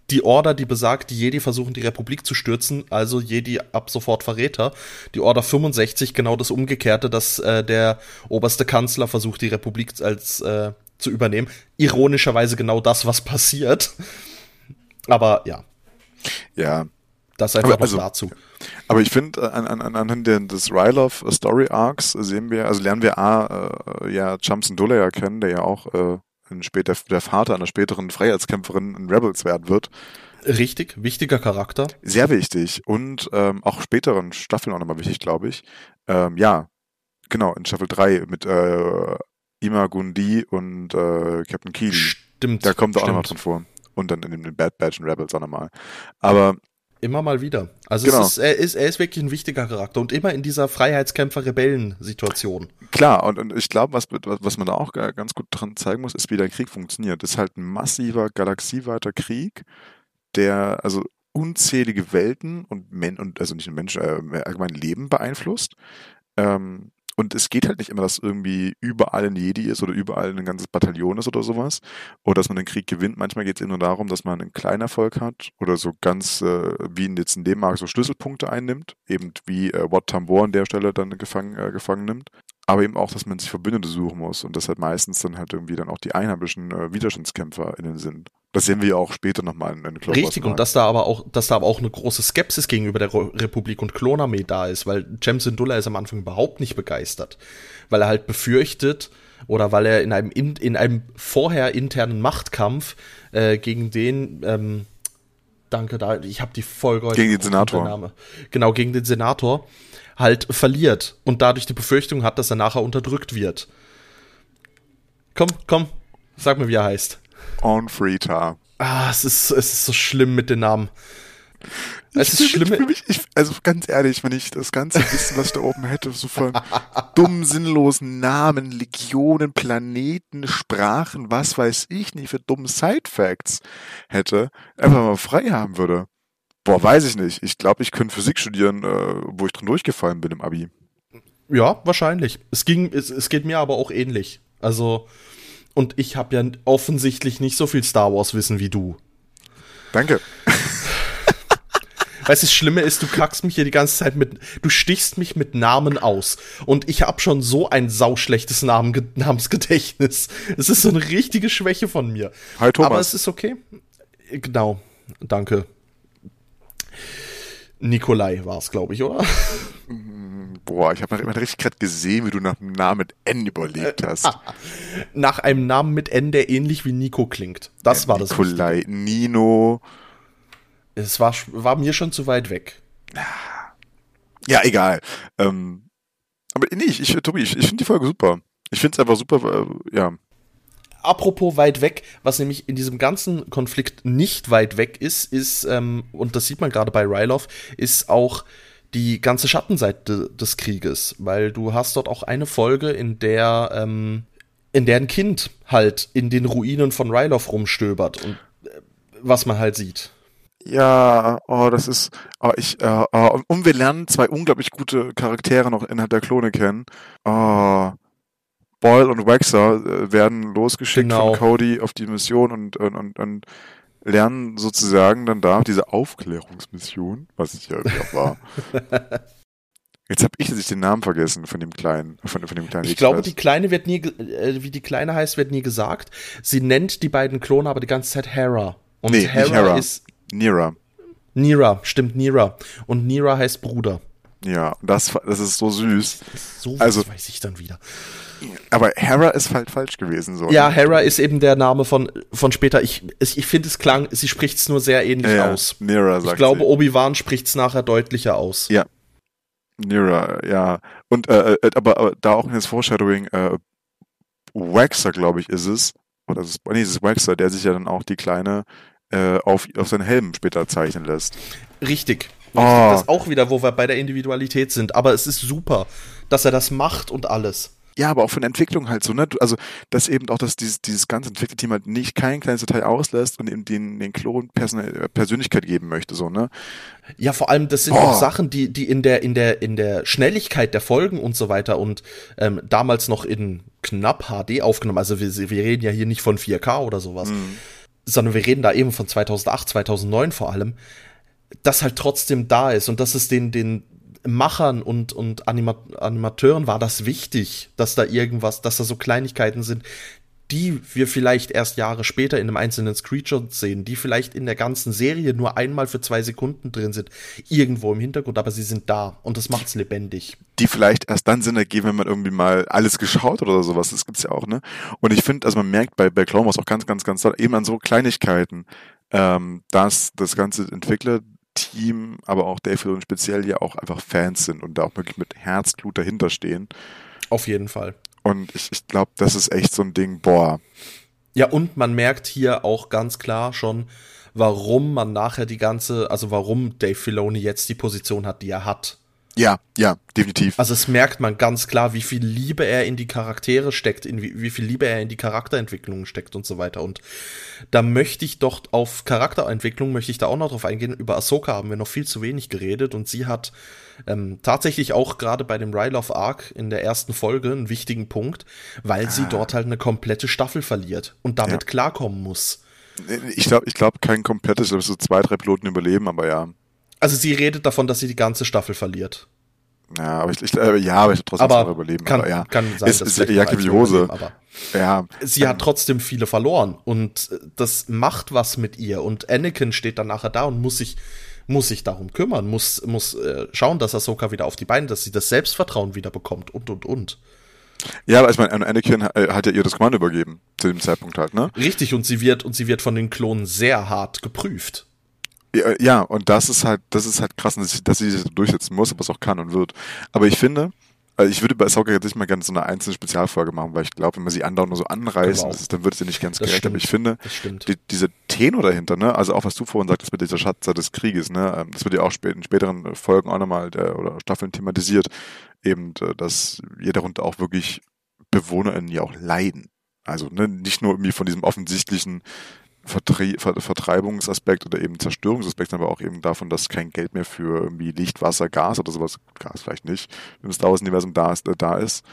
die Order, die besagt, die Jedi versuchen die Republik zu stürzen, also Jedi ab sofort Verräter. Die Order 65 genau das Umgekehrte, dass äh, der oberste Kanzler versucht, die Republik als äh, zu übernehmen. Ironischerweise genau das, was passiert. Aber ja, Ja. das einfach Aber noch also- dazu. Aber ich finde, an, an, an- anhand des Ryloth Story Arcs sehen wir, also lernen wir A, äh, ja, Dulla ja kennen, der ja auch äh, ein später, der Vater einer späteren Freiheitskämpferin in Rebels werden wird. Richtig, wichtiger Charakter. Sehr wichtig und ähm, auch späteren Staffeln auch nochmal wichtig, glaube ich. Ähm, ja, genau, in Staffel 3 mit äh, Ima Gundi und äh, Captain Keely. Stimmt. Da kommt er auch nochmal drin vor. Und dann in den Bad Batch und Rebels auch nochmal. Aber Immer mal wieder. Also Genau. es ist, er, ist, er ist wirklich ein wichtiger Charakter und immer in dieser Freiheitskämpfer-Rebellen-Situation. Klar, und, und ich glaube, was, was man da auch ga- ganz gut dran zeigen muss, ist, wie der Krieg funktioniert. Das ist halt ein massiver, galaxieweiter Krieg, der also unzählige Welten und, Men und also nicht nur Menschen, äh, allgemein Leben beeinflusst. Ähm, und es geht halt nicht immer, dass irgendwie überall ein Jedi ist oder überall ein ganzes Bataillon ist oder sowas. Oder dass man den Krieg gewinnt. Manchmal geht es eben nur darum, dass man einen kleinen Erfolg hat oder so ganz, äh, wie jetzt in dem Markt so Schlüsselpunkte einnimmt. Eben wie äh, Wat Tambor an der Stelle dann gefangen, äh, gefangen nimmt aber eben auch, dass man sich Verbündete suchen muss und das halt meistens dann halt irgendwie dann auch die einheimischen äh, WiderstandskämpferInnen sind. Das sehen wir ja auch später nochmal in, in Clone Richtig, und dass da aber auch, dass da aber auch eine große Skepsis gegenüber der Republik und Klonarmee da ist, weil Jem Syndulla ist am Anfang überhaupt nicht begeistert. Weil er halt befürchtet, oder weil er in einem, in, in einem vorher internen Machtkampf äh, gegen den, ähm, danke, da, ich habe die Folge heute Gegen den Senator. Genau, gegen den Senator halt verliert und dadurch die Befürchtung hat, dass er nachher unterdrückt wird. Komm, komm, sag mir, wie er heißt. On Freeta. Ah, es ist, es ist so schlimm mit den Namen. Es ist Ich mich- schlimm. fühl mich, ich, also ganz ehrlich, wenn ich das ganze Wissen, was ich da oben hätte, so von dummen, sinnlosen Namen, Legionen, Planeten, Sprachen, was weiß ich nicht, für dumme Side-Facts hätte, einfach mal frei haben würde. Boah, weiß ich nicht. Ich glaube, ich könnte Physik studieren, äh, wo ich drin durchgefallen bin im Abi. Ja, wahrscheinlich. Es ging, es, es geht mir aber auch ähnlich. Also, und ich habe ja offensichtlich nicht so viel Star Wars Wissen wie du. Danke. Weißt du, das Schlimme ist, du kackst mich hier die ganze Zeit mit, du stichst mich mit Namen aus. Und ich habe schon so ein sauschlechtes Namen, Namensgedächtnis. Es ist so eine richtige Schwäche von mir. Hi Thomas. Aber es ist okay. Genau. Danke. Nikolai war es, glaube ich, oder? Boah, ich habe immer richtig gerade gesehen, wie du nach dem Namen mit N überlegt hast. Nach einem Namen mit N, der ähnlich wie Nico klingt. Das war das. Nikolai, Nino. Es war, war mir schon zu weit weg. Ja, egal. Ähm, aber nee, ich, ich Tobi, ich, ich finde die Folge super. Ich finde es einfach super, äh, ja. Apropos weit weg, was nämlich in diesem ganzen Konflikt nicht weit weg ist, ist, ähm, und das sieht man gerade bei Ryloth, ist auch die ganze Schattenseite des Krieges, weil du hast dort auch eine Folge, in der, ähm, in der ein Kind halt in den Ruinen von Ryloth rumstöbert und äh, was man halt sieht. Ja, oh, das ist, oh, ich, äh, oh, und- und wir lernen zwei unglaublich gute Charaktere noch innerhalb der Klone kennen. Oh, Boyle und Waxer äh, werden losgeschickt Genau. von Cody auf die Mission und, und, und, und lernen sozusagen dann da diese Aufklärungsmission, was ich ja auch war. Jetzt habe ich den Namen vergessen von dem kleinen, von, von dem kleinen Ich glaube, die Kleine wird nie, äh, wie die Kleine heißt, wird nie gesagt. Sie nennt die beiden Klone aber die ganze Zeit Hera. Und Nee, Hera, Hera. ist Nira. Nira, stimmt Nira. Und Nira heißt Bruder. Ja, das, das ist so süß. So Also- weiß ich dann wieder. Aber Hera ist halt falsch gewesen. So. Ja, Hera ist eben der Name von, von später. Ich, ich finde, es klang, sie spricht es nur sehr ähnlich ja, aus. Nira sagt Ich glaube. Obi-Wan spricht es nachher deutlicher aus. Ja. Nira, ja. Und äh, äh, aber, aber da auch in das Foreshadowing, äh, Waxer, glaube ich, ist es. Oder ist es, nee, es ist Waxer, der sich ja dann auch die Kleine äh, auf, auf seinen Helm später zeichnen lässt. Richtig. Oh. Das ist auch wieder, wo wir bei der Individualität sind. Aber es ist super, dass er das macht und alles. ja, aber auch von Entwicklung halt so, ne? Also, dass eben auch, dass dieses, dieses ganze Entwicklerteam halt nicht kein kleines Detail auslässt und eben den, den Klon äh, Persönlichkeit geben möchte, so, ne? Ja, vor allem, das sind oh. auch Sachen, die, die in der, in der, in der Schnelligkeit der Folgen und so weiter und ähm, damals noch in knapp HD aufgenommen. Also wir, wir reden ja hier nicht von 4K oder sowas, mhm. sondern wir reden da eben von 2008, 2009 vor allem, das halt trotzdem da ist und dass es den, den Machern und, und Anima Animateuren war das wichtig, dass da irgendwas, dass da so Kleinigkeiten sind, die wir vielleicht erst Jahre später in einem einzelnen Screenshot sehen, die vielleicht in der ganzen Serie nur einmal für zwei Sekunden drin sind, irgendwo im Hintergrund, aber sie sind da und das macht's lebendig. Die vielleicht erst dann Sinn ergeben, wenn man irgendwie mal alles geschaut oder sowas, das gibt's ja auch, ne? Und ich finde, also man merkt bei, bei Clone Wars auch ganz, ganz, ganz toll, eben an so Kleinigkeiten, ähm, dass das ganze Entwickler Team, aber auch Dave Filoni speziell ja auch einfach Fans sind und da auch wirklich mit Herzblut dahinter stehen. Auf jeden Fall. Und ich, ich glaube, das ist echt so ein Ding, boah. Ja, und man merkt hier auch ganz klar schon, warum man nachher die ganze, also warum Dave Filoni jetzt die Position hat, die er hat. Ja, ja, definitiv. Also es merkt man ganz klar, wie viel Liebe er in die Charaktere steckt, in wie, wie viel Liebe er in die Charakterentwicklung steckt und so weiter. Und da möchte ich doch auf Charakterentwicklung, möchte ich da auch noch drauf eingehen. Über Ahsoka haben wir noch viel zu wenig geredet und sie hat ähm, tatsächlich auch gerade bei dem Ryloth Arc in der ersten Folge einen wichtigen Punkt, weil ah. sie dort halt eine komplette Staffel verliert und damit ja. klarkommen muss. Ich glaube, ich glaube kein komplettes, ich glaube, so zwei, drei Piloten überleben, aber ja. Also sie redet davon, dass sie die ganze Staffel verliert. Ja, aber ich, ich äh, ja, aber ich trotzdem aber überleben. Kann, aber ja. kann sein, ist, dass ist Jacke wie Hose. Aber ja. Sie hat trotzdem viele verloren und das macht was mit ihr und Anakin steht dann nachher da und muss sich muss sich darum kümmern, muss muss äh, schauen, dass Ahsoka wieder auf die Beine, dass sie das Selbstvertrauen wieder bekommt und und und. Ja, aber ich meine, Anakin äh, hat ja ihr das Kommando übergeben zu dem Zeitpunkt halt, ne? Richtig und sie wird und sie wird von den Klonen sehr hart geprüft. Ja, ja, und das ist halt, das ist halt krass, dass sie, dass sie sich durchsetzen muss, aber es auch kann und wird. Aber ich finde, also ich würde bei Soccer jetzt nicht mal gerne so eine einzelne Spezialfolge machen, weil ich glaube, wenn man sie andauernd nur so anreißt, genau. dann wird sie nicht ganz gerecht. Aber ich finde, die, diese Tenor dahinter, ne, also auch was du vorhin sagtest mit dieser Schatzer des Krieges, ne, ähm, das wird ja auch in späteren Folgen auch nochmal der, oder Staffeln thematisiert, eben, äh, dass ihr darunter auch wirklich BewohnerInnen ja auch leiden. Also ne, nicht nur irgendwie von diesem offensichtlichen Vertrie Ver Vertreibungsaspekt oder eben Zerstörungsaspekt, aber auch eben davon, dass kein Geld mehr für irgendwie Licht, Wasser, Gas oder sowas, Gas vielleicht nicht, im Star Wars-Universum da ist, äh, da ist.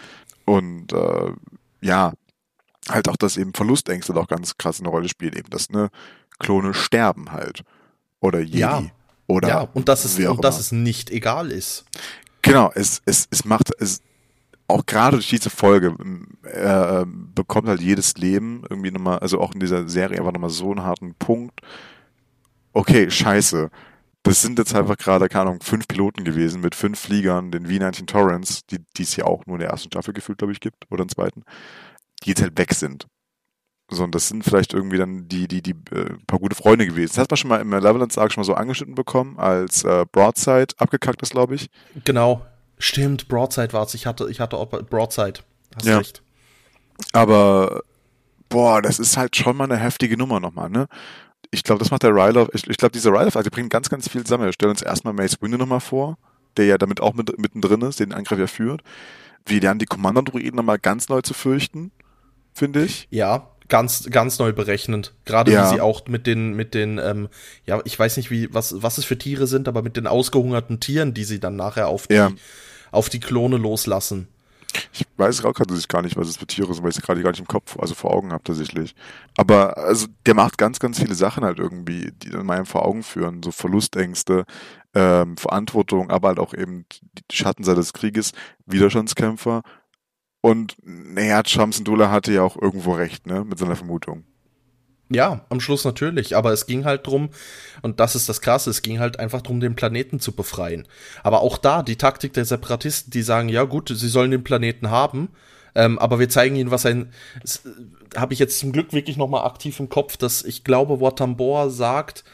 Und äh, ja, halt auch, dass eben Verlustängste auch ganz krass eine Rolle spielen, eben, dass ne, Klone sterben halt. Oder Jedi. Ja. Oder ja, und dass es, und dass es nicht egal ist. Genau, es, es, es macht, es, auch gerade durch diese Folge äh, bekommt halt jedes Leben irgendwie nochmal, also auch in dieser Serie einfach nochmal so einen harten Punkt. Okay, scheiße. Das sind jetzt einfach gerade, keine Ahnung, fünf Piloten gewesen mit fünf Fliegern, den V-19 Torrents, die, es ja auch nur in der ersten Staffel gefühlt, glaube ich, gibt, oder im zweiten, die jetzt halt weg sind. So, und das sind vielleicht irgendwie dann die, die, die äh, paar gute Freunde gewesen. Das hat man schon mal im Leveland Arc schon mal so angeschnitten bekommen, als äh, Broadside abgekackt ist, glaube ich. Genau. Stimmt, Broadside war es. Ich hatte, ich hatte auch Broadside. Hast ja. recht. Aber, boah, das ist halt schon mal eine heftige Nummer nochmal, ne? Ich glaube, das macht der Ryloff, ich, ich glaube, dieser Ryloff, also die bringen ganz, ganz viel zusammen. Wir stellen uns erstmal Mace Windu nochmal vor, der ja damit auch mit, mittendrin ist, den Angriff ja führt. Wir lernen die Kommandandruiden nochmal ganz neu zu fürchten, finde ich. Ja, ganz, ganz neu berechnend. Gerade ja. wie sie auch mit den, mit den, ähm, ja, ich weiß nicht, wie, was, was es für Tiere sind, aber mit den ausgehungerten Tieren, die sie dann nachher auf die, ja auf die Klone loslassen. Ich weiß auch gerade gar nicht, was es für Tiere sind, weil ich es gerade gar nicht im Kopf, also vor Augen habe tatsächlich. Aber also der macht ganz, ganz viele Sachen halt irgendwie, die dann meinem vor Augen führen. So Verlustängste, ähm, Verantwortung, aber halt auch eben die Schattenseite des Krieges, Widerstandskämpfer. Und naja, Shamsendula hatte ja auch irgendwo recht, ne, mit seiner Vermutung. Ja, am Schluss natürlich, aber es ging halt drum, und das ist das Krasse, es ging halt einfach drum, den Planeten zu befreien. Aber auch da, die Taktik der Separatisten, die sagen, ja gut, sie sollen den Planeten haben, ähm, aber wir zeigen ihnen, was ein, habe ich jetzt zum Glück wirklich nochmal aktiv im Kopf, dass ich glaube, Watambor sagt,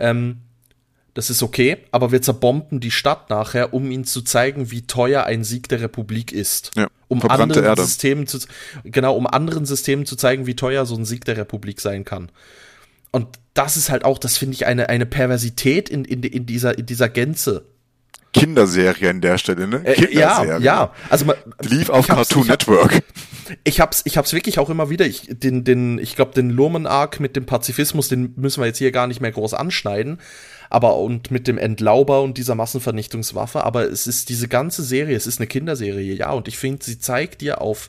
ähm, das ist okay, aber wir zerbomben die Stadt nachher, um ihnen zu zeigen, wie teuer ein Sieg der Republik ist. Ja, um anderen Erde. Systemen zu, genau, um anderen Systemen zu zeigen, wie teuer so ein Sieg der Republik sein kann. Und das ist halt auch, das finde ich eine, eine Perversität in, in, in, dieser, in dieser Gänze. Kinderserie an der Stelle, ne? Äh, ja, ja. Also man, Die lief auf Cartoon ich Network. Ich hab's, ich hab's wirklich auch immer wieder. Ich, den, den, ich glaube, den Lurman-Arc mit dem Pazifismus, den müssen wir jetzt hier gar nicht mehr groß anschneiden. Aber und mit dem Entlauber und dieser Massenvernichtungswaffe. Aber es ist diese ganze Serie, es ist eine Kinderserie, ja. Und ich finde, sie zeigt dir auf,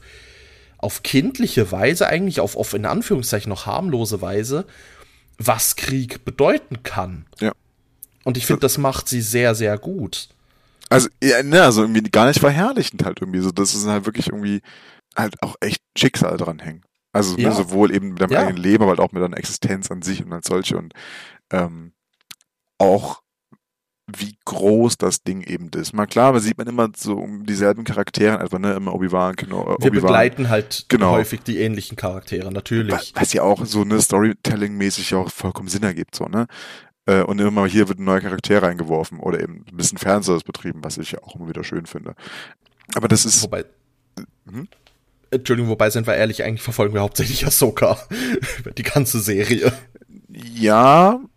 auf kindliche Weise, eigentlich auf, auf in Anführungszeichen noch harmlose Weise, was Krieg bedeuten kann. Ja. Und ich finde, das macht sie sehr, sehr gut. Also, ja, ne, also irgendwie gar nicht verherrlichend halt irgendwie. So, das ist halt wirklich irgendwie halt auch echt Schicksal dranhängen. Also ne, ja. sowohl eben mit deinem ja. eigenen Leben, aber halt auch mit deiner Existenz an sich und als solche und ähm, auch wie groß das Ding eben ist. Mal klar, da sieht man immer so um dieselben Charaktere, einfach ne, immer Obi-Wan, genau. Wir Obi begleiten halt genau. häufig die ähnlichen Charaktere, natürlich. Was, was ja auch so ne Storytelling-mäßig auch vollkommen Sinn ergibt, so ne. Äh, und immer hier wird ein neuer Charakter reingeworfen oder eben ein bisschen Fernsehers betrieben, was ich auch immer wieder schön finde. Aber das ist. Wobei. Hm? Entschuldigung, wobei sind wir ehrlich, eigentlich verfolgen wir hauptsächlich Ahsoka. die ganze Serie. Ja, äh,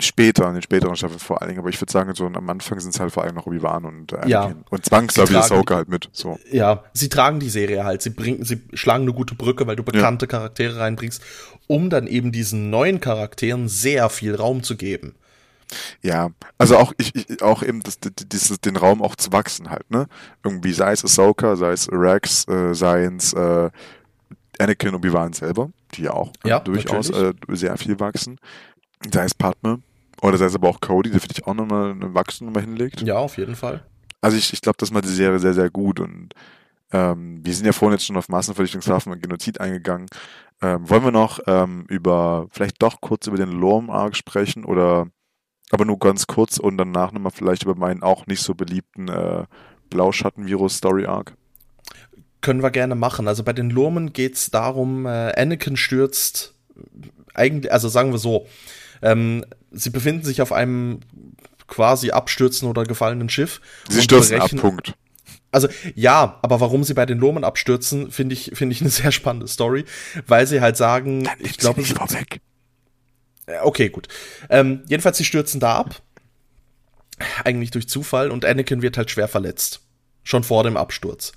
später, in den späteren Staffeln vor allen Dingen, aber ich würde sagen, so am Anfang sind es halt vor allem noch Obi-Wan und äh, ja. und zwangsläufig Ahsoka halt mit. So. Ja, sie tragen die Serie halt, sie bringen, sie schlagen eine gute Brücke, weil du bekannte ja. Charaktere reinbringst, um dann eben diesen neuen Charakteren sehr viel Raum zu geben. Ja, also auch ich, ich auch eben das, dieses, den Raum auch zu wachsen halt, ne? Irgendwie sei es Ahsoka, sei es Rex, äh, sei es äh, Anakin und Obi-Wan selber, die ja auch ja, durchaus äh, sehr viel wachsen. Sei es Padme oder sei es aber auch Cody, der finde ich auch nochmal eine Wachstum nochmal hinlegt. Ja, auf jeden Fall. Also ich, ich glaube, das macht die Serie sehr, sehr gut und ähm, wir sind ja vorhin jetzt schon auf Massenvernichtungswaffen und Genozid eingegangen. Ähm, wollen wir noch ähm, über, vielleicht doch kurz über den Lorm-Arc sprechen oder aber nur ganz kurz und danach nochmal vielleicht über meinen auch nicht so beliebten äh, Blauschatten-Virus-Story-Arc? Können wir gerne machen. Also bei den Lurmen geht es darum, äh, Anakin stürzt eigentlich, also sagen wir so, ähm, sie befinden sich auf einem quasi abstürzen oder gefallenen Schiff. Sie stürzen ab, Punkt. Also ja, aber warum sie bei den Lomen abstürzen, finde ich finde ich eine sehr spannende Story, weil sie halt sagen, Dann ich glaube, nicht vorweg. Okay, gut. Ähm, jedenfalls sie stürzen da ab, eigentlich durch Zufall und Anakin wird halt schwer verletzt, schon vor dem Absturz.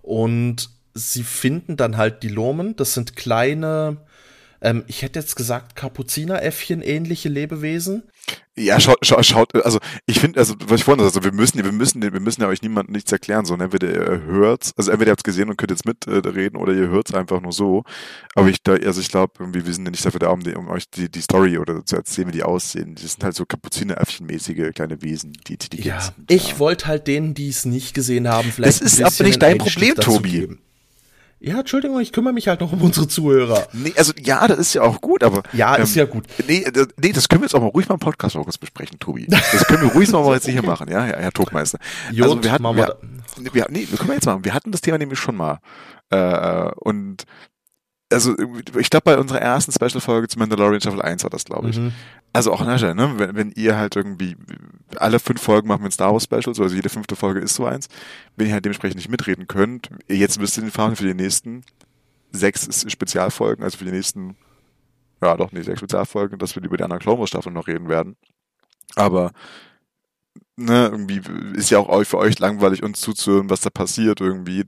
Und sie finden dann halt die Lomen, das sind kleine ähm, ich hätte jetzt gesagt, Kapuzineräffchen ähnliche Lebewesen. Ja, schaut, schaut, schaut, also ich finde, also was ich vorhin also wir müssen, wir müssen, wir müssen ja euch niemandem nichts erklären, sondern entweder ihr hört's, also entweder ihr habt's gesehen und könnt jetzt mitreden äh, oder ihr hört's einfach nur so. Aber ich, da, also ich glaube, irgendwie, wir sind ja nicht dafür da, um, die, um euch die, die Story oder zu erzählen, wie die aussehen. Die sind halt so Kapuzineräffchen-mäßige kleine Wesen, die die Ja, ich wollte halt denen, die es nicht gesehen haben, vielleicht. Das ist aber nicht dein Problem, Tobi. Geben. Ja, Entschuldigung, ich kümmere mich halt noch um unsere Zuhörer. Nee, also ja, das ist ja auch gut, aber. Ja, ähm, ist ja gut. Nee, das, nee, das können wir jetzt auch mal ruhig mal im Podcast auch kurz besprechen, Tobi. Das können wir ruhig mal jetzt hier machen, ja, Herr, Herr Togmeister. Jod, also wir hatten, wir, wir, nee, wir können wir jetzt machen. Wir hatten das Thema nämlich schon mal. Äh, und also ich glaube bei unserer ersten Special-Folge zu Mandalorian Staffel 1 war das, glaube ich. Mhm. Also auch an der ne, wenn, wenn ihr halt irgendwie alle fünf Folgen machen wir ein Star Wars Specials, also jede fünfte Folge ist so eins, wenn ihr halt dementsprechend nicht mitreden könnt, jetzt wisst ihr den Faden für die nächsten sechs Spezialfolgen, also für die nächsten, ja doch, nee, sechs Spezialfolgen, dass wir über die anderen Clone Wars Staffeln noch reden werden. Aber ne, irgendwie ist ja auch für euch langweilig, uns zuzuhören, was da passiert irgendwie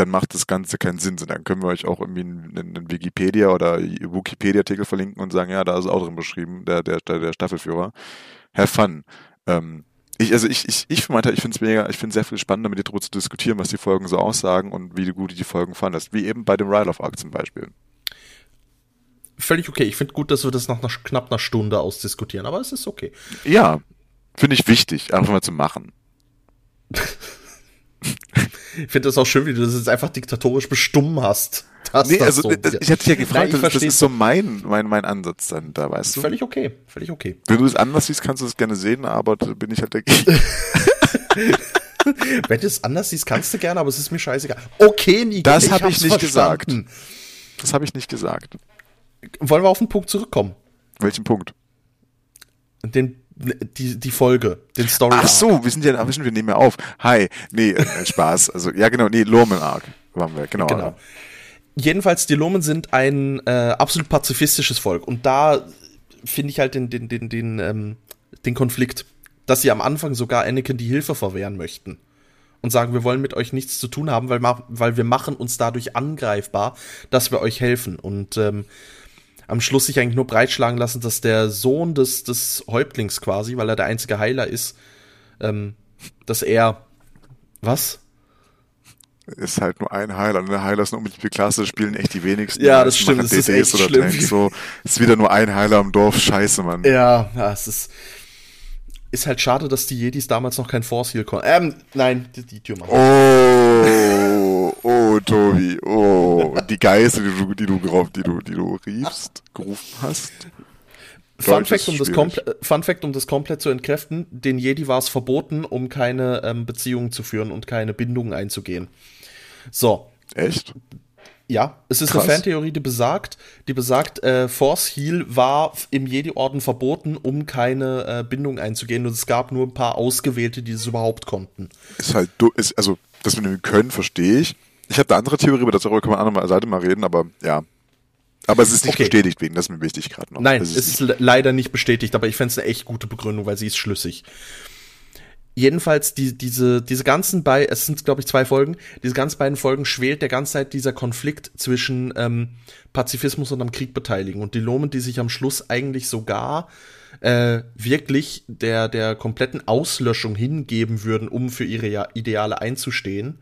dann macht das Ganze keinen Sinn. Dann können wir euch auch irgendwie einen, einen Wikipedia oder Wikipedia-Artikel verlinken und sagen, ja, da ist auch drin beschrieben, der, der, der Staffelführer. Have fun. Ähm, ich, also ich, ich, ich meinte, ich finde es mega, ich finde sehr viel spannender, mit dir darüber zu diskutieren, was die Folgen so aussagen und wie gut du die Folgen fandest. Wie eben bei dem Ride of Arc zum Beispiel. Völlig okay. Ich finde gut, dass wir das nach einer, knapp einer Stunde ausdiskutieren, aber es ist okay. Ja, finde ich wichtig, einfach mal zu machen. Ich finde das auch schön, wie du das jetzt einfach diktatorisch bestimmt hast. Nee, also so. das, ich hatte dich ja gefragt, Nein, das, das ist so mein, mein, mein Ansatz dann da, weißt du? Völlig okay, völlig okay. Wenn du es anders siehst, kannst du es gerne sehen, aber da bin ich halt dagegen. Wenn du es anders siehst, kannst du gerne, aber es ist mir scheißegal. Okay, Nico, Das habe ich nicht verstanden. gesagt. Das habe ich nicht gesagt. Wollen wir auf den Punkt zurückkommen? Welchen Punkt? Den die, die Folge, den Story. Ach so, wir sind ja, wir, wir nehmen ja auf. Hi, nee, äh, Spaß. Also, ja genau, nee, Lomen Arc waren wir, genau. genau. Jedenfalls, die Lomen sind ein äh, absolut pazifistisches Volk und da finde ich halt den, den, den, den, ähm, den Konflikt dass sie am Anfang sogar Anakin die Hilfe verwehren möchten. Und sagen, wir wollen mit euch nichts zu tun haben, weil, weil wir machen uns dadurch angreifbar, dass wir euch helfen. Und ähm, am Schluss sich eigentlich nur breitschlagen lassen, dass der Sohn des, des Häuptlings quasi, weil er der einzige Heiler ist, ähm, dass er. Was? ist halt nur ein Heiler. Ne? Heiler ist eine unbeliebte Klasse, spielen echt die wenigsten. Ja, das stimmt. Das ist echt oder schlimm. Tanks, so. ist wieder nur ein Heiler im Dorf. Scheiße, Mann. Ja, ja, es ist. Ist halt schade, dass die Jedis damals noch kein Force Heal konnten. Ähm, nein, die, die Tür machen. Oh, oh, Tobi, oh. Die Geißel, die du, die du, die du, die du riefst, gerufen hast. Fun Fact, um das Fun Fact, um das komplett zu entkräften, den Jedi war es verboten, um keine ähm, Beziehungen zu führen und keine Bindungen einzugehen. So. Echt? Ja, es ist Krass. eine Fantheorie, die besagt, die besagt, äh, Force Heal war im Jedi-Orden verboten, um keine äh, Bindung einzugehen. Und es gab nur ein paar Ausgewählte, die es überhaupt konnten. Ist halt, ist, also, das mit dem Können verstehe ich. Ich habe eine andere Theorie, aber darüber kann man an anderer Seite mal reden, aber ja. Aber es ist nicht okay. bestätigt wegen, das ist mir wichtig gerade noch. Nein, es ist, ist leider nicht bestätigt, aber ich fände es eine echt gute Begründung, weil sie ist schlüssig jedenfalls die, diese, diese ganzen beiden, es sind glaube ich zwei Folgen, diese ganz beiden Folgen schwelt der ganze Zeit dieser Konflikt zwischen ähm, Pazifismus und am Krieg beteiligen und die Lomen, die sich am Schluss eigentlich sogar äh, wirklich der, der kompletten Auslöschung hingeben würden, um für ihre Ideale einzustehen.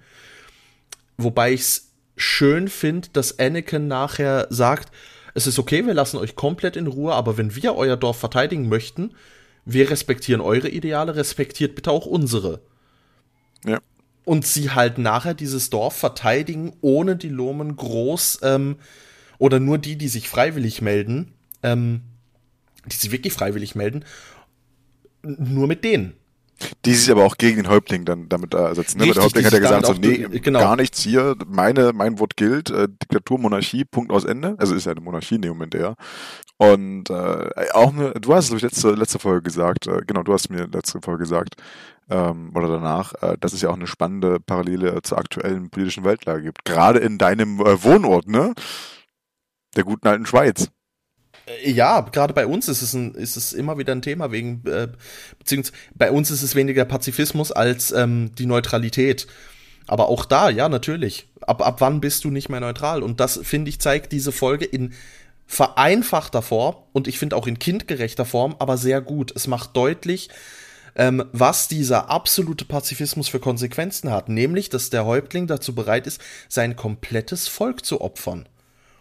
Wobei ich es schön finde, dass Anakin nachher sagt, es ist okay, wir lassen euch komplett in Ruhe, aber wenn wir euer Dorf verteidigen möchten, wir respektieren eure Ideale, respektiert bitte auch unsere. Ja. Und sie halt nachher dieses Dorf verteidigen, ohne die Lomen groß ähm, oder nur die, die sich freiwillig melden, ähm, die sich wirklich freiwillig melden, nur mit denen. Die sich aber auch gegen den Häuptling dann damit ersetzen. Ne? Richtig, der Häuptling hat ja gesagt, so, nee, genau. gar nichts hier, meine, mein Wort gilt, äh, Diktatur, Monarchie, Punkt aus Ende. Also ist ja eine Monarchie in dem Moment der. Und äh, auch eine, du hast es letzte, letzte Folge gesagt, äh, genau, du hast mir letzte Folge gesagt, ähm, oder danach, äh, dass es ja auch eine spannende Parallele zur aktuellen politischen Weltlage gibt. Gerade in deinem äh, Wohnort, ne? Der guten alten Schweiz. Äh, ja, gerade bei uns ist es, ein, ist es immer wieder ein Thema wegen, äh, beziehungsweise bei uns ist es weniger Pazifismus als ähm, die Neutralität. Aber auch da, ja, natürlich. Ab, ab wann bist du nicht mehr neutral? Und das, finde ich, zeigt diese Folge in vereinfachter Form und ich finde auch in kindgerechter Form, aber sehr gut. Es macht deutlich, ähm, was dieser absolute Pazifismus für Konsequenzen hat. Nämlich, dass der Häuptling dazu bereit ist, sein komplettes Volk zu opfern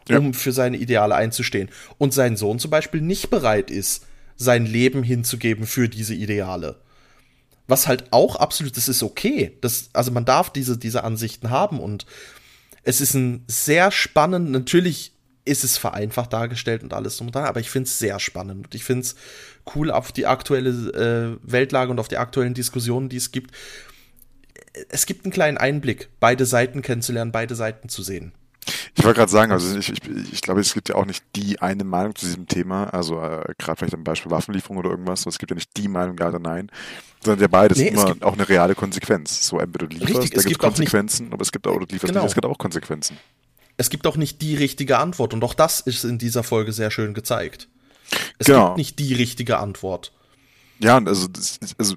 ja. um für seine Ideale einzustehen. Und sein Sohn zum Beispiel nicht bereit ist, sein Leben hinzugeben für diese Ideale. Was halt auch absolut, das ist okay. Das, also man darf diese, diese Ansichten haben und es ist ein sehr spannend, natürlich ist es vereinfacht dargestellt und alles drum und dran, aber ich finde es sehr spannend und ich finde es cool auf die aktuelle äh, Weltlage und auf die aktuellen Diskussionen, die es gibt. Es gibt einen kleinen Einblick, beide Seiten kennenzulernen, beide Seiten zu sehen. Ich wollte gerade sagen, also ich, ich, ich glaube, es gibt ja auch nicht die eine Meinung zu diesem Thema, also äh, gerade vielleicht am Beispiel Waffenlieferung oder irgendwas, es gibt ja nicht die Meinung, ja oder nein, sondern ja beides nee, immer auch eine reale Konsequenz. So entweder du lieferst, richtig, da gibt es Konsequenzen, nicht, aber es gibt auch, oder du lieferst genau. nicht, es gibt auch Konsequenzen. Es gibt auch nicht die richtige Antwort und auch das ist in dieser Folge sehr schön gezeigt. Es genau. gibt nicht die richtige Antwort. Ja, also, das, also